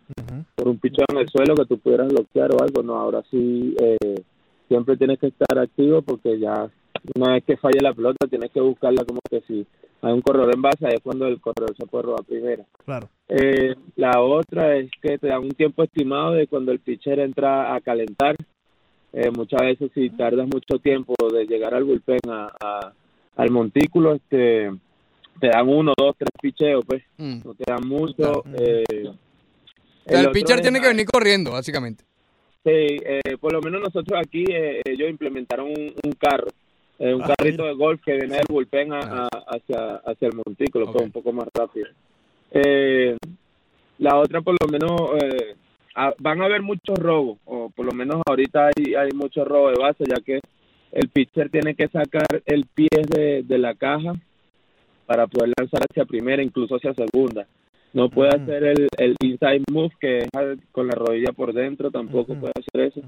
por un pichón en el suelo que tú pudieras bloquear o algo, no, ahora sí eh, siempre tienes que estar activo porque ya una vez que falle la pelota tienes que buscarla como que si hay un corredor en base, es cuando el corredor se puede robar primera. Claro. Eh, la otra es que te dan un tiempo estimado de cuando el pitcher entra a calentar. Eh, muchas veces si tardas mucho tiempo de llegar al bullpen a, a- al montículo, este, te dan uno, dos, tres picheos, pues. No te dan mucho. eh, O sea, el pitcher es- tiene que venir corriendo, básicamente. Sí, eh, por lo menos nosotros aquí eh, ellos implementaron un, un carro, eh, un Ah, carrito de golf que viene del bullpen a- a- hacia, hacia el montículo, pues, un poco más rápido. Eh, la otra, por lo menos, eh, a- van a haber muchos robos, o por lo menos ahorita hay, hay muchos robos de base, ya que el pitcher tiene que sacar el pie de, de la caja para poder lanzar hacia primera, incluso hacia segunda. No puede hacer el, el inside move, que es al- con la rodilla por dentro, tampoco puede hacer eso.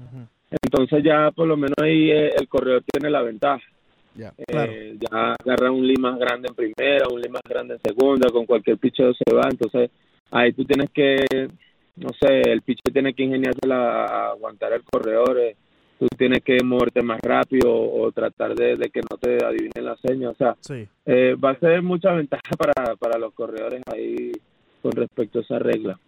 Entonces ya por lo menos ahí eh, el corredor tiene la ventaja. Eh, Ya agarra un lead más grande en primera, un lead más grande en segunda, con cualquier picheo se va. Entonces ahí tú tienes que, no sé, el pitcher tiene que ingeniársela a aguantar el corredor. eh, tú tienes que moverte más rápido o tratar de, de que no te adivinen la seña. O sea, Sí. eh, va a ser mucha ventaja para, para los corredores ahí con respecto a esa regla.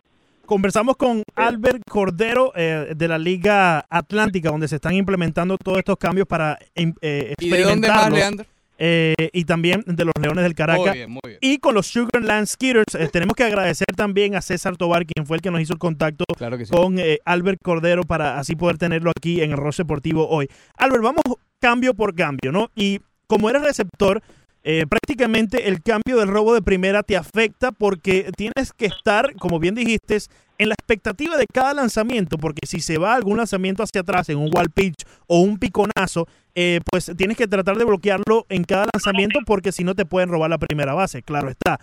Conversamos con Albert Cordero eh, de la Liga Atlántica, donde se están implementando todos estos cambios para eh, ¿Y de dónde más. Leandro? Eh, y también de los Leones del Caracas. Muy bien, muy bien. Y con los Sugarland Skitters, eh, tenemos que agradecer también a César Tobar, quien fue el que nos hizo el contacto Claro que sí. con eh, Albert Cordero para así poder tenerlo aquí en el Ross Deportivo hoy. Albert, vamos cambio por cambio, ¿no? Y como eres receptor, eh, prácticamente el cambio del robo de primera te afecta porque tienes que estar, como bien dijiste, en la expectativa de cada lanzamiento, porque si se va algún lanzamiento hacia atrás en un wall pitch o un piconazo, eh, pues tienes que tratar de bloquearlo en cada lanzamiento porque si no te pueden robar la primera base, claro está.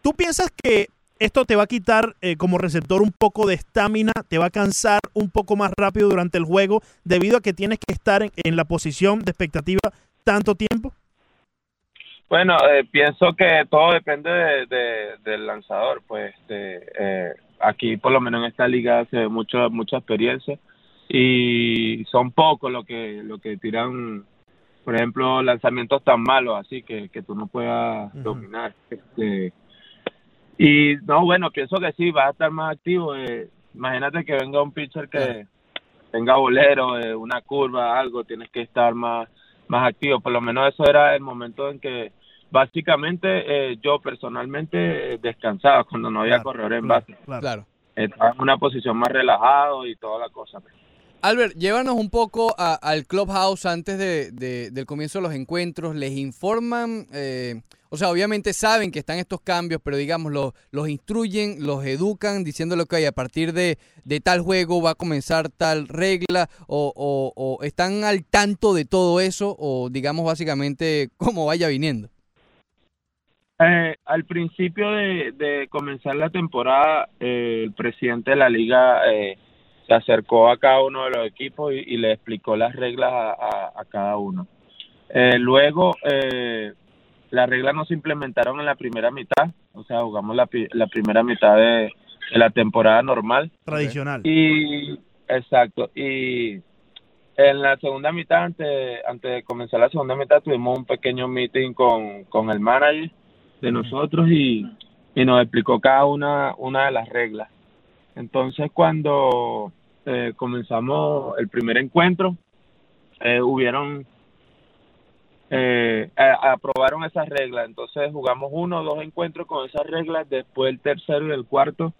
¿Tú piensas que esto te va a quitar eh, como receptor un poco de estamina, te va a cansar un poco más rápido durante el juego debido a que tienes que estar en, en la posición de expectativa tanto tiempo? Bueno, eh, pienso que todo depende de- de- del lanzador. Pues este, eh, aquí, por lo menos en esta liga, se ve mucha mucha experiencia y son pocos los que lo que tiran, por ejemplo, lanzamientos tan malos, así que, que tú no puedas dominar. Este, y no, bueno, pienso que sí, va a estar más activo. eh, imagínate que venga un pitcher que tenga bolero, eh, una curva, algo, tienes que estar más más activo. Por lo menos eso era el momento en que básicamente eh, yo personalmente eh, descansaba cuando no había corredor en base. Claro. Estaba en una posición más relajado y toda la cosa. Albert, llévanos un poco a- al clubhouse antes de, de- del comienzo de los encuentros. ¿Les informan? eh, o sea, obviamente saben que están estos cambios, pero digamos, los, instruyen, los educan, diciéndole que a partir de, tal juego va a comenzar tal regla, o, están al tanto de todo eso, o digamos básicamente cómo vaya viniendo. Eh, al principio de, de comenzar la temporada, eh, el presidente de la liga eh, se acercó a cada uno de los equipos y, y le explicó las reglas a, a- a cada uno. Eh, luego, eh, las reglas no se implementaron en la primera mitad, o sea, jugamos la, la primera mitad de, de la temporada normal. Tradicional. Y exacto, y en la segunda mitad, antes, antes de comenzar la segunda mitad, tuvimos un pequeño meeting con, con el manager de nosotros y, y nos explicó cada una, una de las reglas. Entonces, cuando eh, comenzamos el primer encuentro, eh, hubieron, eh, aprobaron esas reglas. Entonces, jugamos uno o dos encuentros con esas reglas. Después, el tercero y el cuarto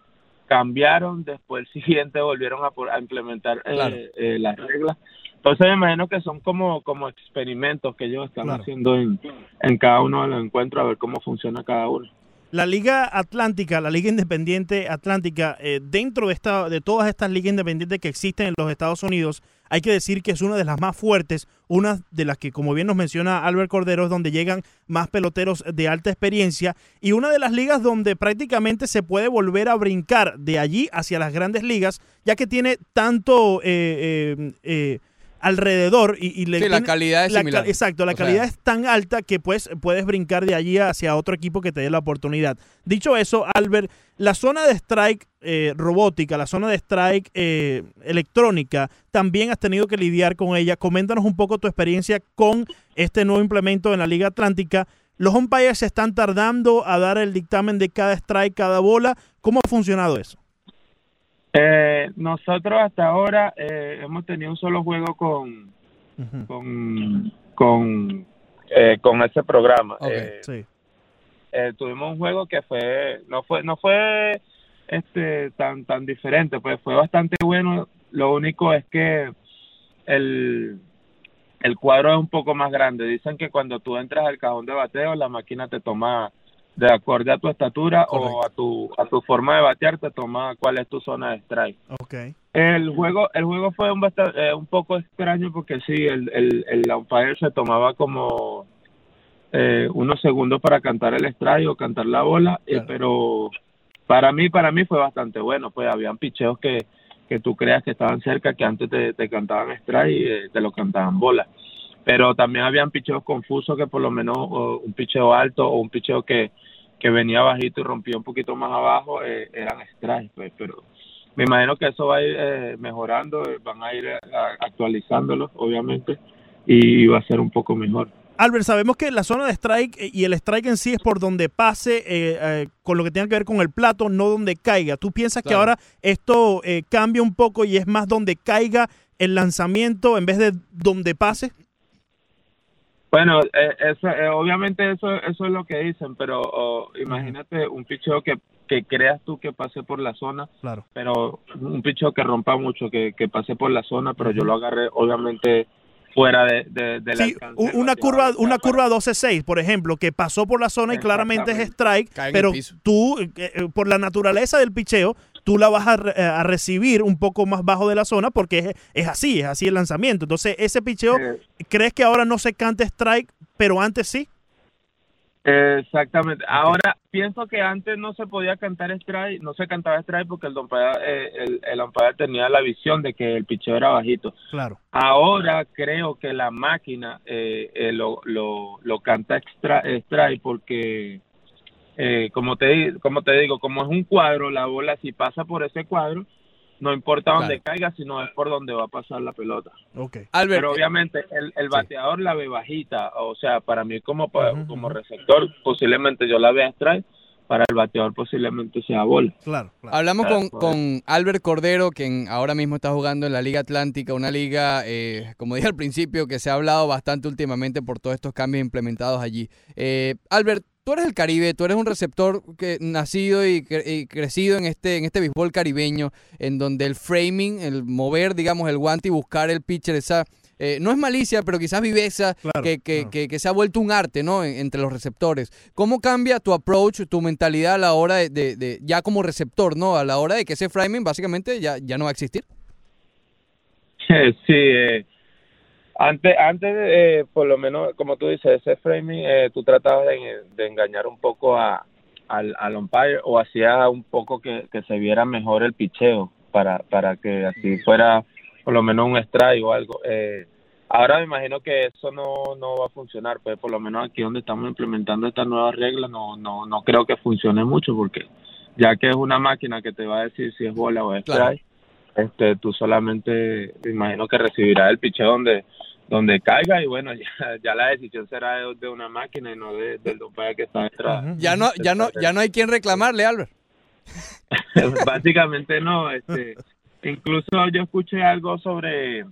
cambiaron. Después, el siguiente volvieron a, a implementar eh, Claro. eh, las reglas. Entonces, me imagino que son como, como experimentos que ellos están Claro. haciendo en, en cada uno de los encuentros a ver cómo funciona cada uno. La Liga Atlántica, la Liga Independiente Atlántica, eh, dentro de, esta, de todas estas ligas independientes que existen en los Estados Unidos, hay que decir que es una de las más fuertes, una de las que, como bien nos menciona Albert Cordero, es donde llegan más peloteros de alta experiencia y una de las ligas donde prácticamente se puede volver a brincar de allí hacia las grandes ligas, ya que tiene tanto eh, eh, eh, alrededor y, y le Sí, la calidad es la similar. ca- exacto, la O sea, calidad es tan alta que pues puedes brincar de allí hacia otro equipo que te dé la oportunidad. Dicho eso, Albert, la zona de strike eh, robótica, la zona de strike eh, electrónica, también has tenido que lidiar con ella. Coméntanos un poco tu experiencia con este nuevo implemento en la Liga Atlántica. Los umpires se están tardando a dar el dictamen de cada strike, cada bola. ¿Cómo ha funcionado eso? Eh, nosotros hasta ahora eh, hemos tenido un solo juego con con con, eh, con ese programa. Eh, Sí. eh, tuvimos un juego que fue no fue no fue este tan tan diferente, pues fue bastante bueno. Lo único es que el el cuadro es un poco más grande. Dicen que cuando tú entras al cajón de bateo, la máquina te toma de acorde a tu estatura o a tu a tu forma de batear te toma cuál es tu zona de strike. El juego, el juego fue un, basta- eh, un poco extraño porque sí, el, el, el umpire se tomaba como eh, unos segundos para cantar el strike o cantar la bola, eh, pero para mí, para mí fue bastante bueno, pues habían picheos que, que tú creas que estaban cerca, que antes te, te cantaban strike y eh, te lo cantaban bola. Pero también habían picheos confusos que por lo menos o un picheo alto o un picheo que, que venía bajito y rompía un poquito más abajo, eh, eran strikes, pues, pero me imagino que eso va a ir eh, mejorando, eh, van a ir eh, a- actualizándolo, obviamente, y va a ser un poco mejor. Albert, sabemos que la zona de strike y el strike en sí es por donde pase eh, eh, con lo que tenga que ver con el plato, no donde caiga. ¿Tú piensas que ahora esto eh, cambia un poco y es más donde caiga el lanzamiento en vez de donde pase? Bueno, eh, eso, eh, obviamente eso, eso es lo que dicen, pero oh, imagínate un picheo que, que creas tú que pase por la zona, Claro. pero un picheo que rompa mucho, que, que pase por la zona, pero yo lo agarré obviamente fuera de, Sí, una curva, una curva 12-6, por ejemplo, que pasó por la zona y claramente es strike, pero tú, eh, eh, por la naturaleza del picheo, tú la vas a, re- a recibir un poco más bajo de la zona porque es, es así, es así el lanzamiento. Entonces, ese picheo, ¿crees que ahora no se cante strike, pero antes sí? Exactamente. Ahora, pienso que antes no se podía cantar strike, no se cantaba strike porque el umpire, eh, el, el umpire tenía la visión de que el picheo era bajito. Claro. Ahora creo que la máquina eh, eh, lo, lo, lo canta extra, strike porque, eh, como, te, como te digo, como es un cuadro, la bola si pasa por ese cuadro, no importa dónde caiga, sino es por donde va a pasar la pelota. Ok. Albert, Pero obviamente el, el bateador la ve bajita, o sea, para mí como, como receptor, posiblemente yo la vea strike, para el bateador posiblemente sea bola. Claro. Hablamos con, Claro. con Albert Cordero, quien ahora mismo está jugando en la Liga Atlántica, una liga, eh, como dije al principio, que se ha hablado bastante últimamente por todos estos cambios implementados allí. Eh, Albert, tú eres del Caribe, tú eres un receptor que nacido y, cre- y crecido en este, en este béisbol caribeño, en donde el framing, el mover, digamos, el guante y buscar el pitcher, esa... eh, no es malicia, pero quizás viveza que, que, que- que se ha vuelto un arte, ¿no? En- entre los receptores. ¿Cómo cambia tu approach, tu mentalidad a la hora de, de- de- ya como receptor, ¿no? A la hora de que ese framing básicamente ya, ya no va a existir. Sí, eh, Antes, antes eh, por lo menos, como tú dices, ese framing, eh, tú tratabas de, de engañar un poco a, al, al umpire o hacía un poco que, que se viera mejor el picheo para, para que así fuera por lo menos un strike o algo. Eh, ahora me imagino que eso no, no va a funcionar, pues por lo menos aquí donde estamos implementando estas nuevas reglas no, no, no creo que funcione mucho porque ya que es una máquina que te va a decir si es bola o es strike, este, tú solamente me imagino que recibirás el picheo donde donde caiga y bueno ya, ya la decisión será de, de una máquina y no de, del umpire que está detrás. Ya no, ya no, ya no hay quien reclamarle, Albert. Básicamente no, este, incluso yo escuché algo sobre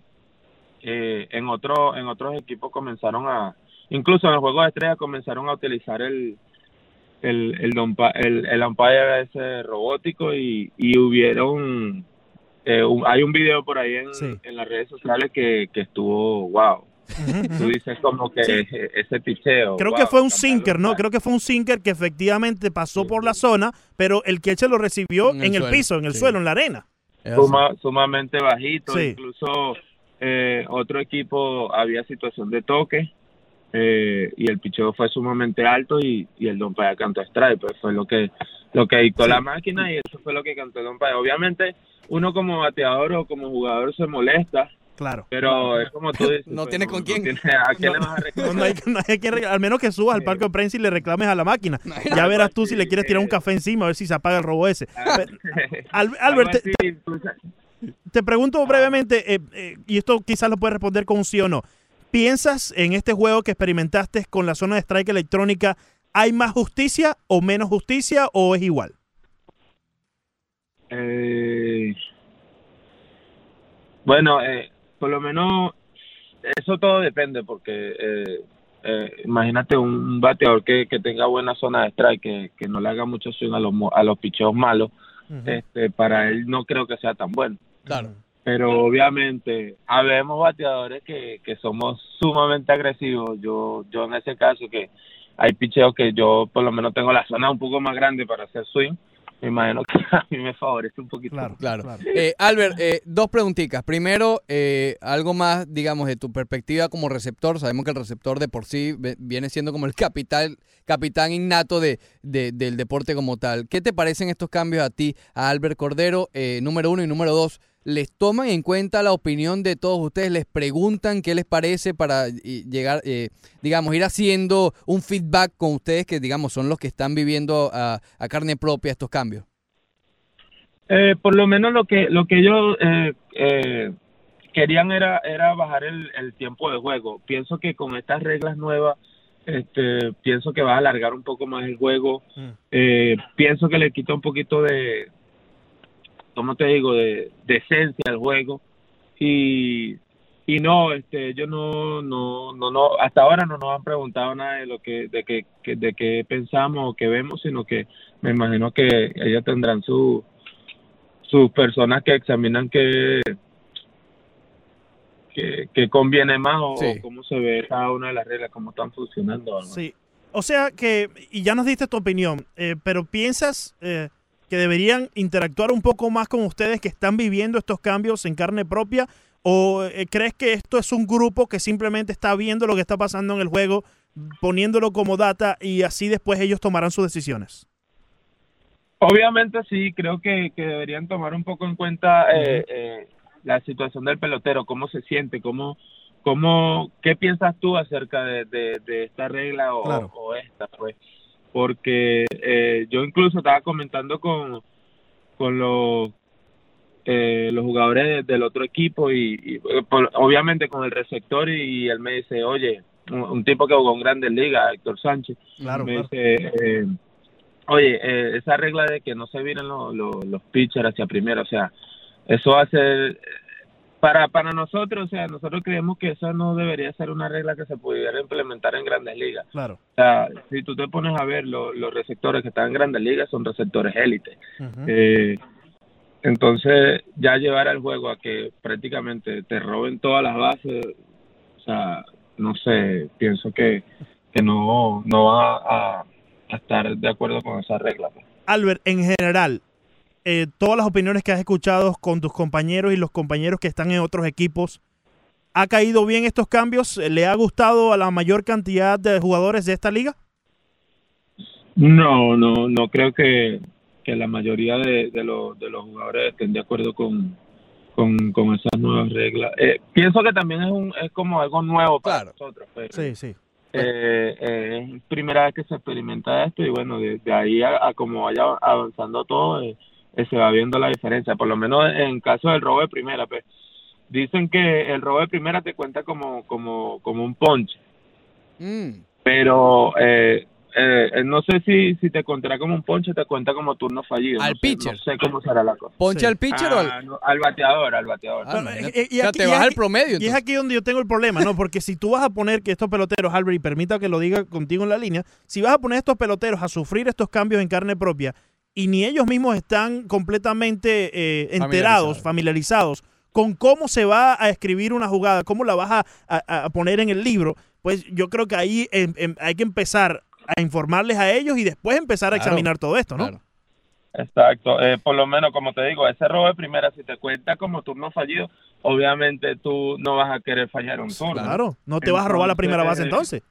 eh, en otro, en otros equipos comenzaron a, incluso en el juego de estrellas comenzaron a utilizar el el el, el, el umpire ese robótico y, y hubieron eh, un- hay un video por ahí en, en las redes sociales que, que estuvo wow tú dices como que Sí. ese picheo Creo wow, que fue un sinker, ¿no? Creo que fue un sinker que efectivamente pasó por la zona, pero el catcher lo recibió En en el piso, en el sí. suelo, en la arena. suma- sumamente bajito, Sí. incluso eh, otro equipo había situación de toque eh, y el picheo fue sumamente alto y, y el umpire cantó strike, pues fue lo que lo que dictó Sí. la máquina y eso fue lo que cantó el umpire. Obviamente uno como bateador o como jugador se molesta, Claro. pero es como tú dices, No pues, tiene con quién. al menos que subas al parque de prensa y le reclames a la máquina. Ya verás tú si le quieres tirar un café encima, a ver si se apaga el robo ese. Pero, Al- Albert, te, sabes. te pregunto brevemente, eh, eh, y esto quizás lo puedes responder con un sí o no. ¿Piensas en este juego que experimentaste con la zona de strike electrónica, hay más justicia o menos justicia o es igual? Eh, bueno, eh, por lo menos eso todo depende porque eh, eh, imagínate un bateador que, que tenga buena zona de strike, que, que no le haga mucho swing a los, a los picheos malos, este, para él no creo que sea tan bueno. Claro. Pero obviamente habemos bateadores que, que somos sumamente agresivos. Yo, yo en ese caso que hay picheos que yo por lo menos tengo la zona un poco más grande para hacer swing, me imagino que a mí me favorece un poquito. Claro. Eh, Albert, eh, dos preguntitas. Primero, eh, algo más, digamos, de tu perspectiva como receptor. Sabemos que el receptor de por sí viene siendo como el capital, capitán innato de, de- del deporte como tal. ¿Qué te parecen estos cambios a ti, a Albert Cordero, eh, número uno y número dos? ¿Les toman en cuenta la opinión de todos ustedes? ¿Les preguntan qué les parece para y, llegar, eh, digamos, ir haciendo un feedback con ustedes que, digamos, son los que están viviendo a, a carne propia estos cambios? Eh, por lo menos lo que lo que ellos eh, eh, querían era era bajar el, el tiempo de juego. Pienso que con estas reglas nuevas, este, pienso que va a alargar un poco más el juego. Eh, pienso que le quita un poquito de, ¿cómo te digo?, de, de esencia al juego. Y, y no, este, ellos no, no, no, no, hasta ahora no nos han preguntado nada de lo que, de que, que- de qué pensamos o qué vemos, sino que me imagino que ellos tendrán su, sus personas que examinan qué, qué, qué conviene más o, Sí. cómo se ve cada una de las reglas, cómo están funcionando. ¿no? Sí. O sea que, y ya nos diste tu opinión, eh, pero piensas eh, que deberían interactuar un poco más con ustedes que están viviendo estos cambios en carne propia? ¿O eh, crees que esto es un grupo que simplemente está viendo lo que está pasando en el juego, poniéndolo como data y así después ellos tomarán sus decisiones? Obviamente sí, creo que, que deberían tomar un poco en cuenta eh, eh, la situación del pelotero, cómo se siente, cómo, cómo, qué piensas tú acerca de, de, de esta regla o, Claro. o esta, pues, porque eh, yo incluso estaba comentando con, con los eh, los jugadores del otro equipo y, y, por- obviamente con el receptor y, él me dice, oye, un, un tipo que jugó en Grandes Ligas, Héctor Sánchez, Claro, me claro. dice, eh, oye, eh, esa regla de que no se viren los, los, los pitchers hacia primera, o sea, eso va a ser, para, para nosotros, o sea, nosotros creemos que eso no debería ser una regla que se pudiera implementar en grandes ligas. Claro. O sea, si tú te pones a ver lo- los receptores que están en grandes ligas, son receptores élite. Eh, entonces, ya llevar al juego a que prácticamente te roben todas las bases, o sea, no sé, pienso que, que no, no va a, a estar de acuerdo con esa regla. pues. Albert, en general, eh, todas las opiniones que has escuchado con tus compañeros y los compañeros que están en otros equipos, ¿Ha caído bien estos cambios? ¿Le ha gustado a la mayor cantidad de jugadores de esta liga? No, no, no creo que, que la mayoría de, de, los, de los jugadores estén de acuerdo con, con, con esas nuevas reglas. Eh, pienso que también es, un, es como algo nuevo para nosotros. Pero, Sí, sí. eh, eh, es primera vez que se experimenta esto y bueno, de, de ahí a, a como vaya avanzando todo, se va viendo la diferencia. Por lo menos en caso del robo de primera, pues dicen que el robo de primera te cuenta como, como, como un ponche, Mm. pero eh, eh, eh, no sé si, si te contará como un ponche, te cuenta como turno fallido. Al no sé, pitcher. No sé cómo será la cosa. ¿Ponche al pitcher o al- Ah, no, al bateador, al bateador. Ah. Eh, y O sea, aquí- te el aquí- promedio. Y es aquí donde yo tengo el problema, ¿no? Porque si tú vas a poner que estos peloteros, Albert, y permita que lo diga contigo en la línea, si vas a poner estos peloteros a sufrir estos cambios en carne propia y ni ellos mismos están completamente eh, enterados, familiarizados con cómo se va a escribir una jugada, cómo la vas a, a- a poner en el libro, pues yo creo que ahí em- em, hay que empezar a informarles a ellos y después empezar a Claro, examinar todo esto, ¿no? Exacto, eh, por lo menos como te digo, ese robo de primera, si te cuenta como turno fallido, obviamente tú no vas a querer fallar un turno. Claro, no te vas a robar la primera base entonces.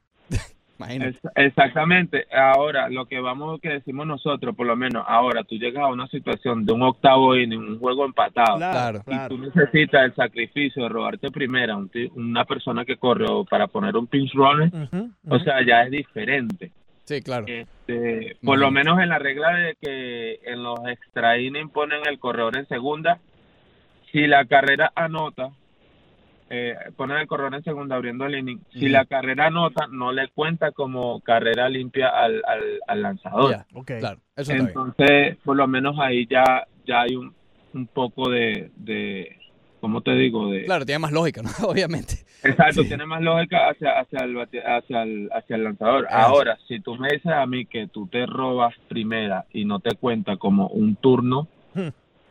Es- exactamente. Ahora, lo que vamos, que decimos nosotros, por lo menos, ahora tú llegas a una situación de un octavo inning, un juego empatado, Claro, y tú necesitas el sacrificio de robarte primera un una persona que corre para poner un pinch runner, o sea, ya es diferente. Sí, claro. Este, por lo menos en la regla de que en los extra inning ponen el corredor en segunda, si la carrera anota, eh, ponen el corredor en segunda abriendo el inning, si la carrera anota, no le cuenta como carrera limpia al, al, al lanzador. Ya, Claro, eso está bien. Entonces, por lo menos ahí ya, ya hay un, un poco de, de, ¿cómo te digo? De, Claro, tiene más lógica, ¿no? Obviamente. Exacto, tiene más lógica hacia, hacia, el, hacia, el, hacia el lanzador. Ah, Ahora, si tú me dices a mí que tú te robas primera y no te cuenta como un turno,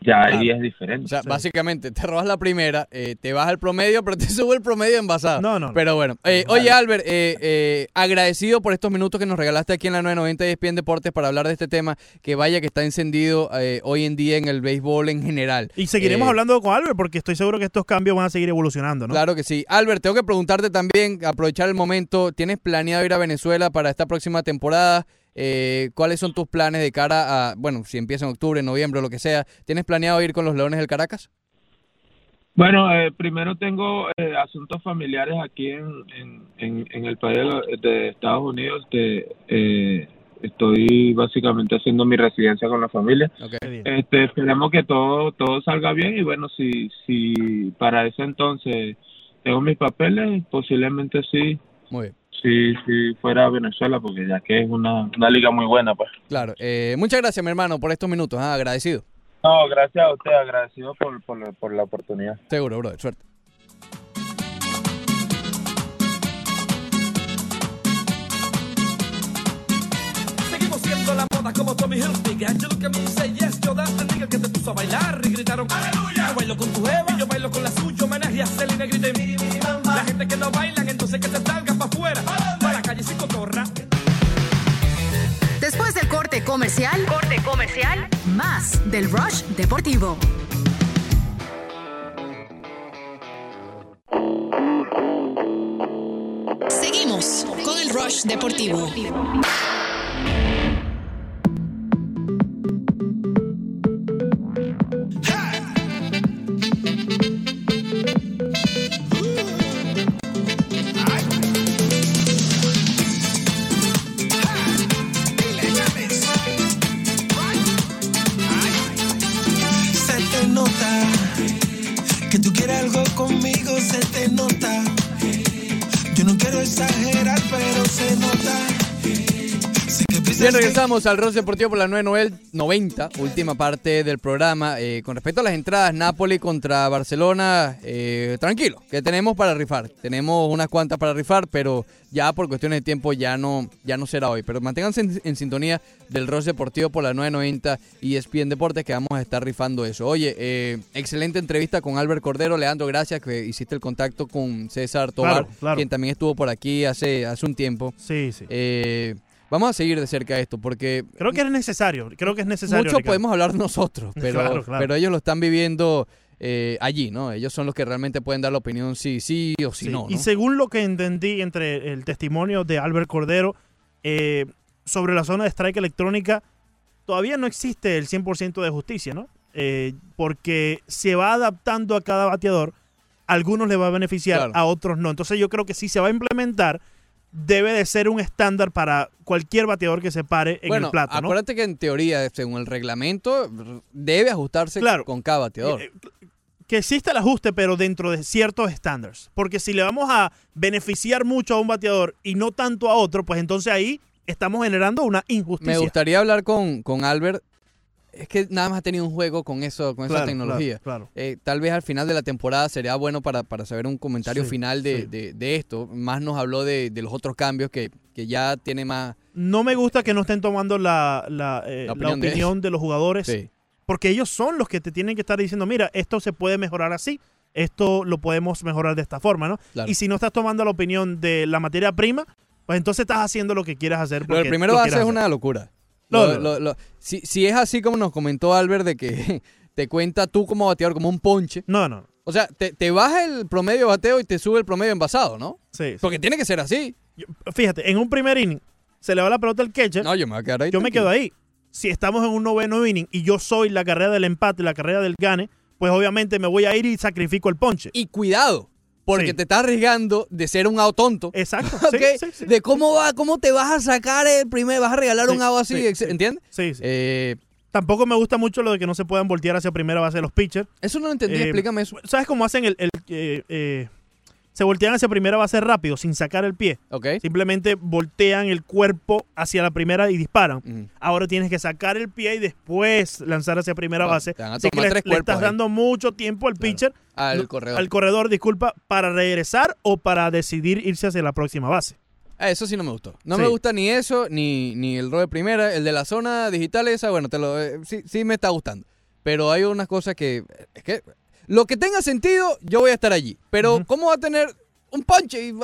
ya ahí Claro. es diferente. O sea, básicamente te robas la primera, eh, te baja el promedio, pero te sube el promedio envasado. No, no. Pero bueno, eh, oye Albert, eh, eh, agradecido por estos minutos que nos regalaste aquí en la 990 de ESPN Deportes para hablar de este tema que vaya que está encendido eh, hoy en día en el béisbol en general. Y seguiremos Eh, hablando con Albert porque estoy seguro que estos cambios van a seguir evolucionando, ¿no? Claro que sí. Albert, tengo que preguntarte también, aprovechar el momento, ¿tienes planeado ir a Venezuela para esta próxima temporada? Eh, ¿Cuáles son tus planes de cara a, bueno, si empieza en octubre, noviembre, lo que sea? ¿Tienes planeado ir con los Leones del Caracas? Bueno, eh, primero tengo eh, asuntos familiares aquí en, en, en, en el país de, Estados Unidos. De, eh, estoy básicamente haciendo mi residencia con la familia. Este, esperemos que todo todo salga bien y bueno, si si para ese entonces tengo mis papeles, posiblemente sí. Muy bien. Si, si fuera a Venezuela, porque ya que es una, una liga muy buena, pues. Claro. Eh, muchas gracias, mi hermano, por estos minutos. ah, agradecido. No, gracias a usted, agradecido por, por, la- por la oportunidad. Seguro, brother. Suerte. Seguimos siendo la moda como Tommy Hilfiger. You look at me, say yes, yo that's the nigga que te puso a bailar y gritaron ¡Aleluya! Yo bailo con tu Eva y yo bailo con la suya. Homenaje a Selena griten La gente que no bailan, entonces que se salgan para afuera. Para la calle sin cotorra. Después del corte comercial, corte comercial, más del Rush Deportivo. Seguimos con el Rush Deportivo. Bien, regresamos al Ross Deportivo por la 990, última parte del programa. Eh, con respecto a las entradas, Napoli contra Barcelona, eh, tranquilo, que tenemos para rifar. Tenemos unas cuantas para rifar, pero ya por cuestiones de tiempo ya no, ya no será hoy. Pero manténganse en, en sintonía del Ross Deportivo por la 990 y ESPN Deportes que vamos a estar rifando eso. Oye, eh, excelente entrevista con Albert Cordero. Leandro, gracias que hiciste el contacto con César Tobar, Claro, claro. quien también estuvo por aquí hace, hace un tiempo. Sí, sí. Eh, vamos a seguir de cerca esto porque Creo que es necesario, creo que es necesario. mucho Ricardo. podemos hablar nosotros, pero, Claro, claro. pero ellos lo están viviendo eh, allí, ¿no? Ellos son los que realmente pueden dar la opinión si sí o si Sí, no, Y según lo que entendí entre el testimonio de Albert Cordero eh, sobre la zona de strike electrónica, todavía no existe el 100% de justicia, ¿no? Eh, porque se va adaptando a cada bateador, a algunos le va a beneficiar, Claro. a otros no. Entonces yo creo que si se va a implementar, debe de ser un estándar para cualquier bateador que se pare en bueno, el plato, ¿no? acuérdate que en teoría, según el reglamento, debe ajustarse Claro. con cada bateador. Eh, que exista el ajuste, pero dentro de ciertos estándares. Porque si le vamos a beneficiar mucho a un bateador y no tanto a otro, pues entonces ahí estamos generando una injusticia. Me gustaría hablar con, con Albert. Es que nada más ha tenido un juego con eso, con esa tecnología. claro, claro. Eh, tal vez al final de la temporada sería bueno para, para saber un comentario Sí, final de, sí. de- de esto. Más nos habló de, de los otros cambios que, que ya tiene más. No me gusta que no estén tomando la, la, eh, La la opinión, de- los jugadores. Sí. Porque ellos son los que te tienen que estar diciendo, mira, esto se puede mejorar así, esto lo podemos mejorar de esta forma, ¿no? Claro. Y si no estás tomando la opinión de la materia prima, pues entonces estás haciendo lo que quieras hacer. Porque del primero lo hacer. una locura. No, Lo- no. lo- lo- si, si es así como nos comentó Albert de que te cuenta tú como bateador como un ponche. No, no. O sea, te, te baja el promedio de bateo y te sube el promedio envasado, ¿no? Sí. Porque tiene que ser así. Fíjate, en un primer inning se le va la pelota al catcher. No, yo me voy a quedar ahí. Yo me quedo ahí. Si estamos en un noveno inning y yo soy la carrera del empate, la carrera del gane, pues obviamente me voy a ir y sacrifico el ponche. Y cuidado, porque Sí. te estás arriesgando de ser un out tonto. Exacto. De cómo va, cómo te vas a sacar el primer, vas a regalar un out así. ¿entiendes? Sí, sí. Eh, Tampoco me gusta mucho lo de que no se puedan voltear hacia primera base los pitchers. eso no lo entendí, Eh, explícame eso. ¿Sabes cómo hacen el... el, eh, eh, se voltean hacia primera base rápido, sin sacar el pie. ¿Ok? Simplemente voltean el cuerpo hacia la primera y disparan. Ahora tienes que sacar el pie y después lanzar hacia primera Bueno, base. Así que le, estás ahí. dando mucho tiempo al pitcher, Al no, corredor. al corredor, disculpa, para regresar o para decidir irse hacia la próxima base. Ah, eso sí no me gustó. No Sí. me gusta ni eso, ni, ni el rol de primera. El de la zona digital esa, bueno, te lo, eh, sí, sí me está gustando. Pero hay unas cosas que... Es que lo que tenga sentido, yo voy a estar allí. Pero ¿cómo va a tener un ponche? y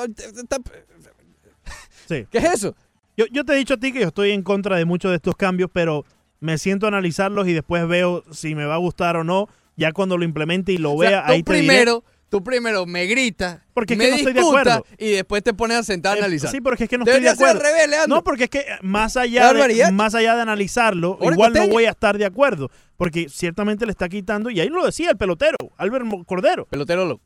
Sí. ¿Qué es eso? Yo, yo te he dicho a ti que yo estoy en contra de muchos de estos cambios, pero me siento a analizarlos y después veo si me va a gustar o no. Ya cuando lo implemente y lo O sea, vea, ahí te diré. Tú primero me gritas, Porque me que no estoy de acuerdo. y después te pones a sentar a Eh, analizar. Sí, porque es que no estoy de Debería ser al acuerdo. No, porque es que más allá, de, más allá de analizarlo, Ahora igual no voy a estar de acuerdo. Porque ciertamente le está quitando, y ahí lo decía el pelotero, Albert Cordero, Pelotero lo.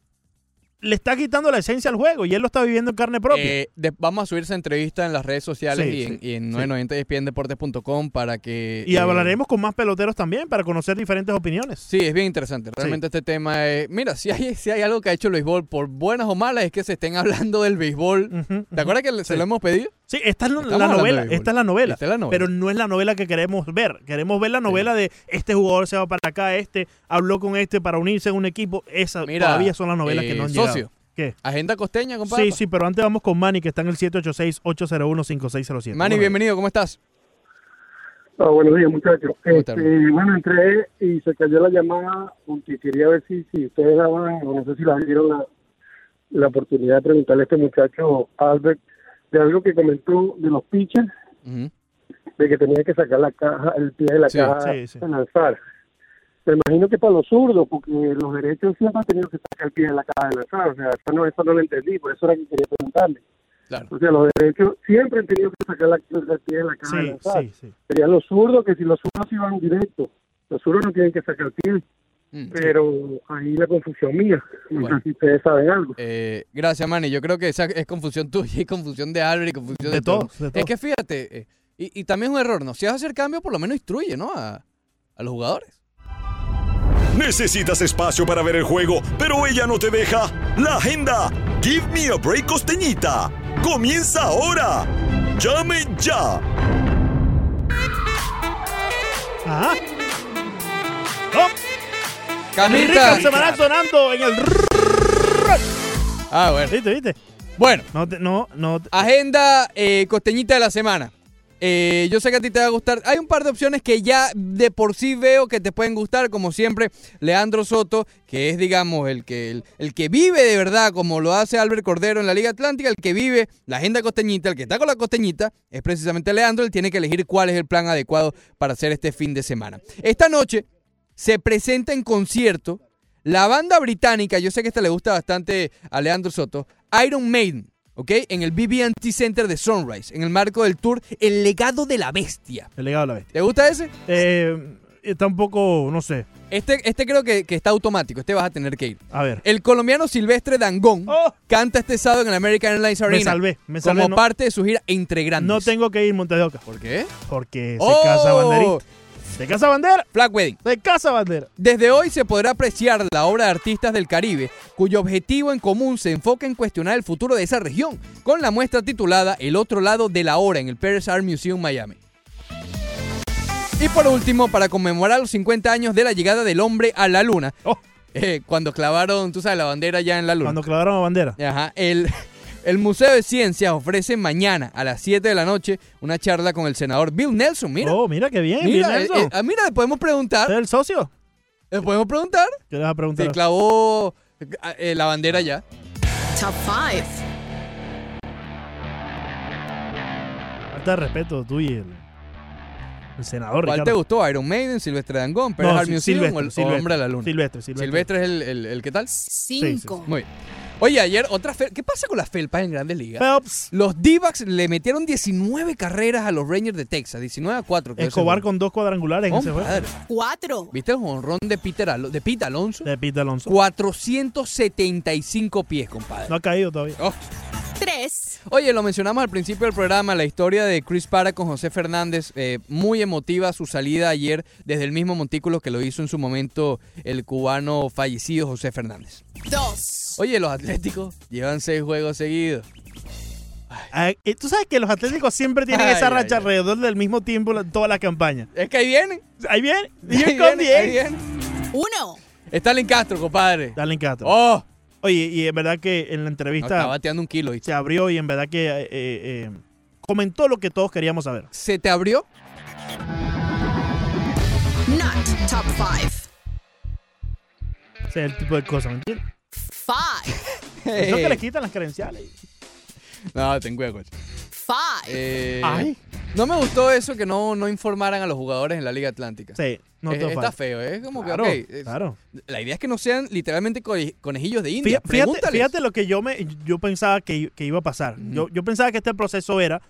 Le está quitando la esencia al juego y él lo está viviendo en carne propia. Eh, de- vamos a subir esa entrevista en las redes sociales Sí, y en, sí, y en sí. 990espndeportes.com para que... y eh, hablaremos con más peloteros también para conocer diferentes opiniones. Sí, es bien interesante. Realmente este tema es... Mira, si hay, si hay algo que ha hecho el béisbol, por buenas o malas, es que se estén hablando del béisbol. Ujú, ¿Te acuerdas que se Sí. lo hemos pedido? Sí, esta es la- novela, esta es la novela. Esta es la novela. Pero no es la novela que queremos ver. Queremos ver la novela de este jugador se va para acá, este habló con este para unirse en un equipo. Esa Mira, todavía son las novelas que eh, no han socio. Llegado. ¿Qué? Agenda costeña, compadre. Sí, sí, pero antes vamos con Manny, que está en el 786-801-5607. Manny, Bueno, bienvenido, ¿cómo estás? Ah, buenos días, muchachos. Este, bueno, entré y se cayó la llamada porque quería ver si, si ustedes daban, o no sé si la dieron la, la oportunidad de preguntarle a este muchacho, Albert, de algo que comentó de los pitchers, Ujú. de que tenía que sacar la caja, el pie de la Sí, caja sí, sí. a lanzar. Me imagino que para los zurdos, porque los derechos siempre han tenido que sacar el pie de la caja de lanzar. O sea, eso no, eso no lo entendí, por eso era que quería preguntarle. Claro. O sea, los derechos siempre han tenido que sacar la, el pie de la caja de Sí, lanzar. sí, sí. Serían los zurdos, que si los zurdos iban directo, los zurdos no tienen que sacar el pie. Mm. Pero ahí la confusión mía. No Bueno. sé si ustedes saben algo. Eh, gracias, Manny. Yo creo que esa es confusión tuya y confusión de Albert y confusión de, De todos, de Es que fíjate, eh, y, y también es un error, ¿no? Si vas a hacer cambio, por lo menos instruye, ¿no? A, a los jugadores. Necesitas espacio para ver el juego, pero ella no te deja. La agenda. Give me a break costeñita. Comienza ahora. Llame ya. Ajá. ¡Oh! Camita. Rico semanal sonando en el... Ah, bueno. ¿Viste, viste? Bueno, No, te- no, no. agenda eh, costeñita de la semana. Eh, yo sé que a ti te va a gustar. Hay un par de opciones que ya de por sí veo que te pueden gustar, como siempre, Leandro Soto, que es, digamos, el que, el, el que vive de verdad, como lo hace Albert Cordero en la Liga Atlántica, el que vive la agenda costeñita, el que está con la costeñita, es precisamente Leandro, él tiene que elegir cuál es el plan adecuado para hacer este fin de semana. Esta noche se presenta en concierto La banda británica, yo sé que esta le gusta bastante a Leandro Soto, Iron Maiden, ¿ok? En el BB&T Center de Sunrise, en el marco del tour El legado de la bestia. El legado de la bestia. ¿Te gusta ese? Eh, está un poco, no sé. Este, este creo que, que está automático, este vas a tener que ir. A ver. El colombiano Silvestre Dangón canta este sábado en el American Airlines Arena. Oh. Me salvé, me salvé. Como no- parte de su gira Entre Grandes. No tengo que ir Montes de Oca. ¿Por qué? Porque se ¡Oh! casa banderita. Se casa bandera. Flag Wedding. Se casa bandera. Desde hoy se podrá apreciar la obra de artistas del Caribe, cuyo objetivo en común se enfoca en cuestionar el futuro de esa región, con la muestra titulada El otro lado de la hora en el Paris Art Museum Miami. Y por último, para conmemorar los 50 años de la llegada del hombre a la luna, eh, cuando clavaron, tú sabes, la bandera ya en la luna. Cuando clavaron la bandera. Ajá, el, el Museo de Ciencias ofrece mañana a las 7 de la noche una charla con el senador Bill Nelson. Mira, Oh, mira qué bien. mira, Bill eh, Nelson. eh, ah, mira, le podemos preguntar. ¿Es el socio? ¿Le podemos preguntar? ¿Qué le vas a preguntar? Se clavó eh, la bandera ya. Top 5. Falta de respeto tú y el, el senador. ¿Cuál te gustó? ¿Iron Maiden, Silvestre Dangón, Paris No, Museum Silvestre, o el o Silvestre. Hombre a la Luna? Silvestre, Silvestre. Silvestre es el, el, el ¿qué tal? Cinco. Muy bien. Oye, ayer otra fel- ¿Qué pasa con las felpas en Grandes Ligas? Phelps. Los D-backs le metieron 19 carreras a los Rangers de Texas, 19 a 4. quedó ese Escobar con dos cuadrangulares en ese juego. Cuatro. ¿Viste el jonrón de Peter Alo- de Pete Alonso? De Pete Alonso. 475 pies, compadre. No ha caído todavía. Oh. Tres. Oye, lo mencionamos al principio del programa, la historia de Chris Para con José Fernández. eh, muy emotiva su salida ayer desde el mismo montículo que lo hizo en su momento el cubano fallecido José Fernández. Dos. Oye, los Atléticos llevan seis juegos seguidos. Ah, eh, Tú sabes que los atléticos siempre tienen esa Ay, racha ay, ay. alrededor del mismo tiempo toda la campaña. Es que ahí vienen. Ahí viene. Ahí vienen, ahí vienen. Uno. Stalin Castro, compadre. Dale en Castro. Oh, Oye, y en verdad que en la no, entrevista está bateando un kilo. ¿viste? se abrió y en verdad que eh, eh, comentó lo que todos queríamos saber. ¿Se te abrió? Not top five. Ese es el tipo de cosas, ¿me entiendes? Five. Eso que le quitan las credenciales. No, ten cuidado, coach. Five. Eh, Ay. No me gustó eso que no, no informaran a los jugadores en la Liga Atlántica. Sí, no Eh, está feo, es como que, Claro, ok, es- claro. La idea es que no sean literalmente coneji- conejillos de India. Fíjate, lo que yo me yo pensaba que, que iba a pasar. yo, yo pensaba que este proceso era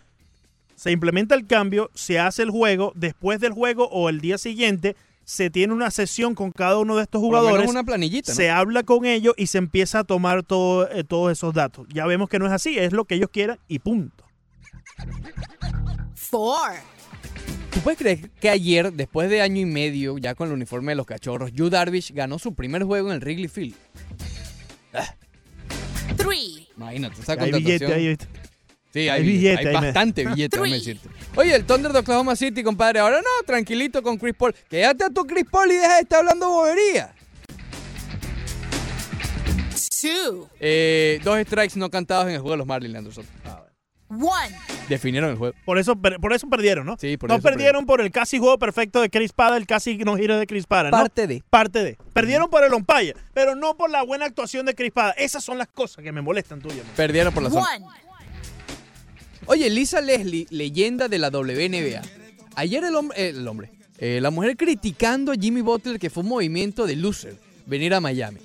se implementa el cambio, se hace el juego, después del juego o el día siguiente se tiene una sesión con cada uno de estos Por lo menos jugadores. una planillita, ¿no? Se habla con ellos y se empieza a tomar todo, eh, todos esos datos. Ya vemos que no es así, es lo que ellos quieran y punto. Four. ¿Tú puedes creer que ayer, después de año y medio, ya con el uniforme de los cachorros, Yu Darvish ganó su primer juego en el Wrigley Field? Three. Imagínate, esa Hay billete. Sí, hay, Hay billete, billete hay ahí, me- bastante billete, déjame decirte. Oye, el Thunder de Oklahoma City, compadre, ahora no, tranquilito con Chris Paul. Quédate a tu Chris Paul y deja de estar hablando bobería. Two. Eh, dos strikes no cantados en el juego de los Marlins, Leandro Soto. One. Definieron el juego. Por eso, por eso perdieron, ¿no? Sí, por no eso perdieron por el casi juego perfecto de Chris Pada, el casi no giro de Chris Pada, ¿no? Parte de. Parte de. Perdieron por el umpire, pero no por la buena actuación de Chris Pada. Esas son las cosas que me molestan tuya. man. Perdieron por la zona. One. Oye, Lisa Leslie, leyenda de la WNBA. Ayer el hombre, eh, el hombre, eh, la mujer criticando a Jimmy Butler que fue un movimiento de loser venir a Miami.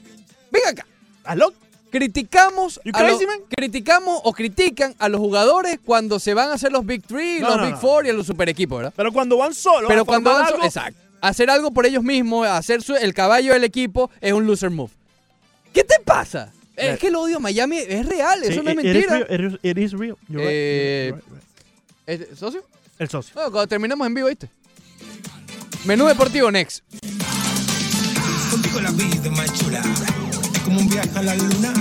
Venga acá. ¿Aló? Criticamos, a los- criticamos o critican a los jugadores cuando se van a hacer los Big Three, No, los no, Big no. Four y a los super equipos, ¿verdad? Pero cuando van solos, Pero a cuando van so- exacto, hacer algo por ellos mismos, hacer su- el caballo del equipo es un loser move. ¿Qué te pasa? Es que el odio a Miami es real, Sí, eso no es it- it is mentira. real, it is- it is real. You're right, Eh, you're right, you're right. ¿Es- ¿Socio? El socio. Bueno, cuando terminemos en vivo, ¿viste? Menú deportivo, next. Contigo la vida es más chula. La luna.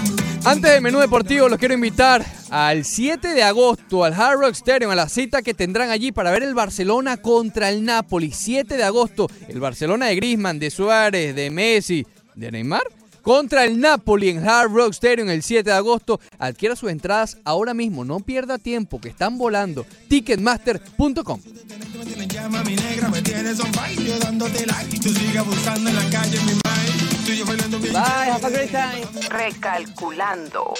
Antes del menú deportivo, los quiero invitar al 7 de agosto al Hard Rock Stadium, a la cita que tendrán allí para ver el Barcelona contra el Napoli. 7 de agosto, el Barcelona de Griezmann, de Suárez, de Messi, de Neymar, contra el Napoli en Hard Rock Stadium el 7 de agosto. Adquiera sus entradas ahora mismo, no pierda tiempo, que están volando. Ticketmaster.com. Bye, have a great time. Recalculando.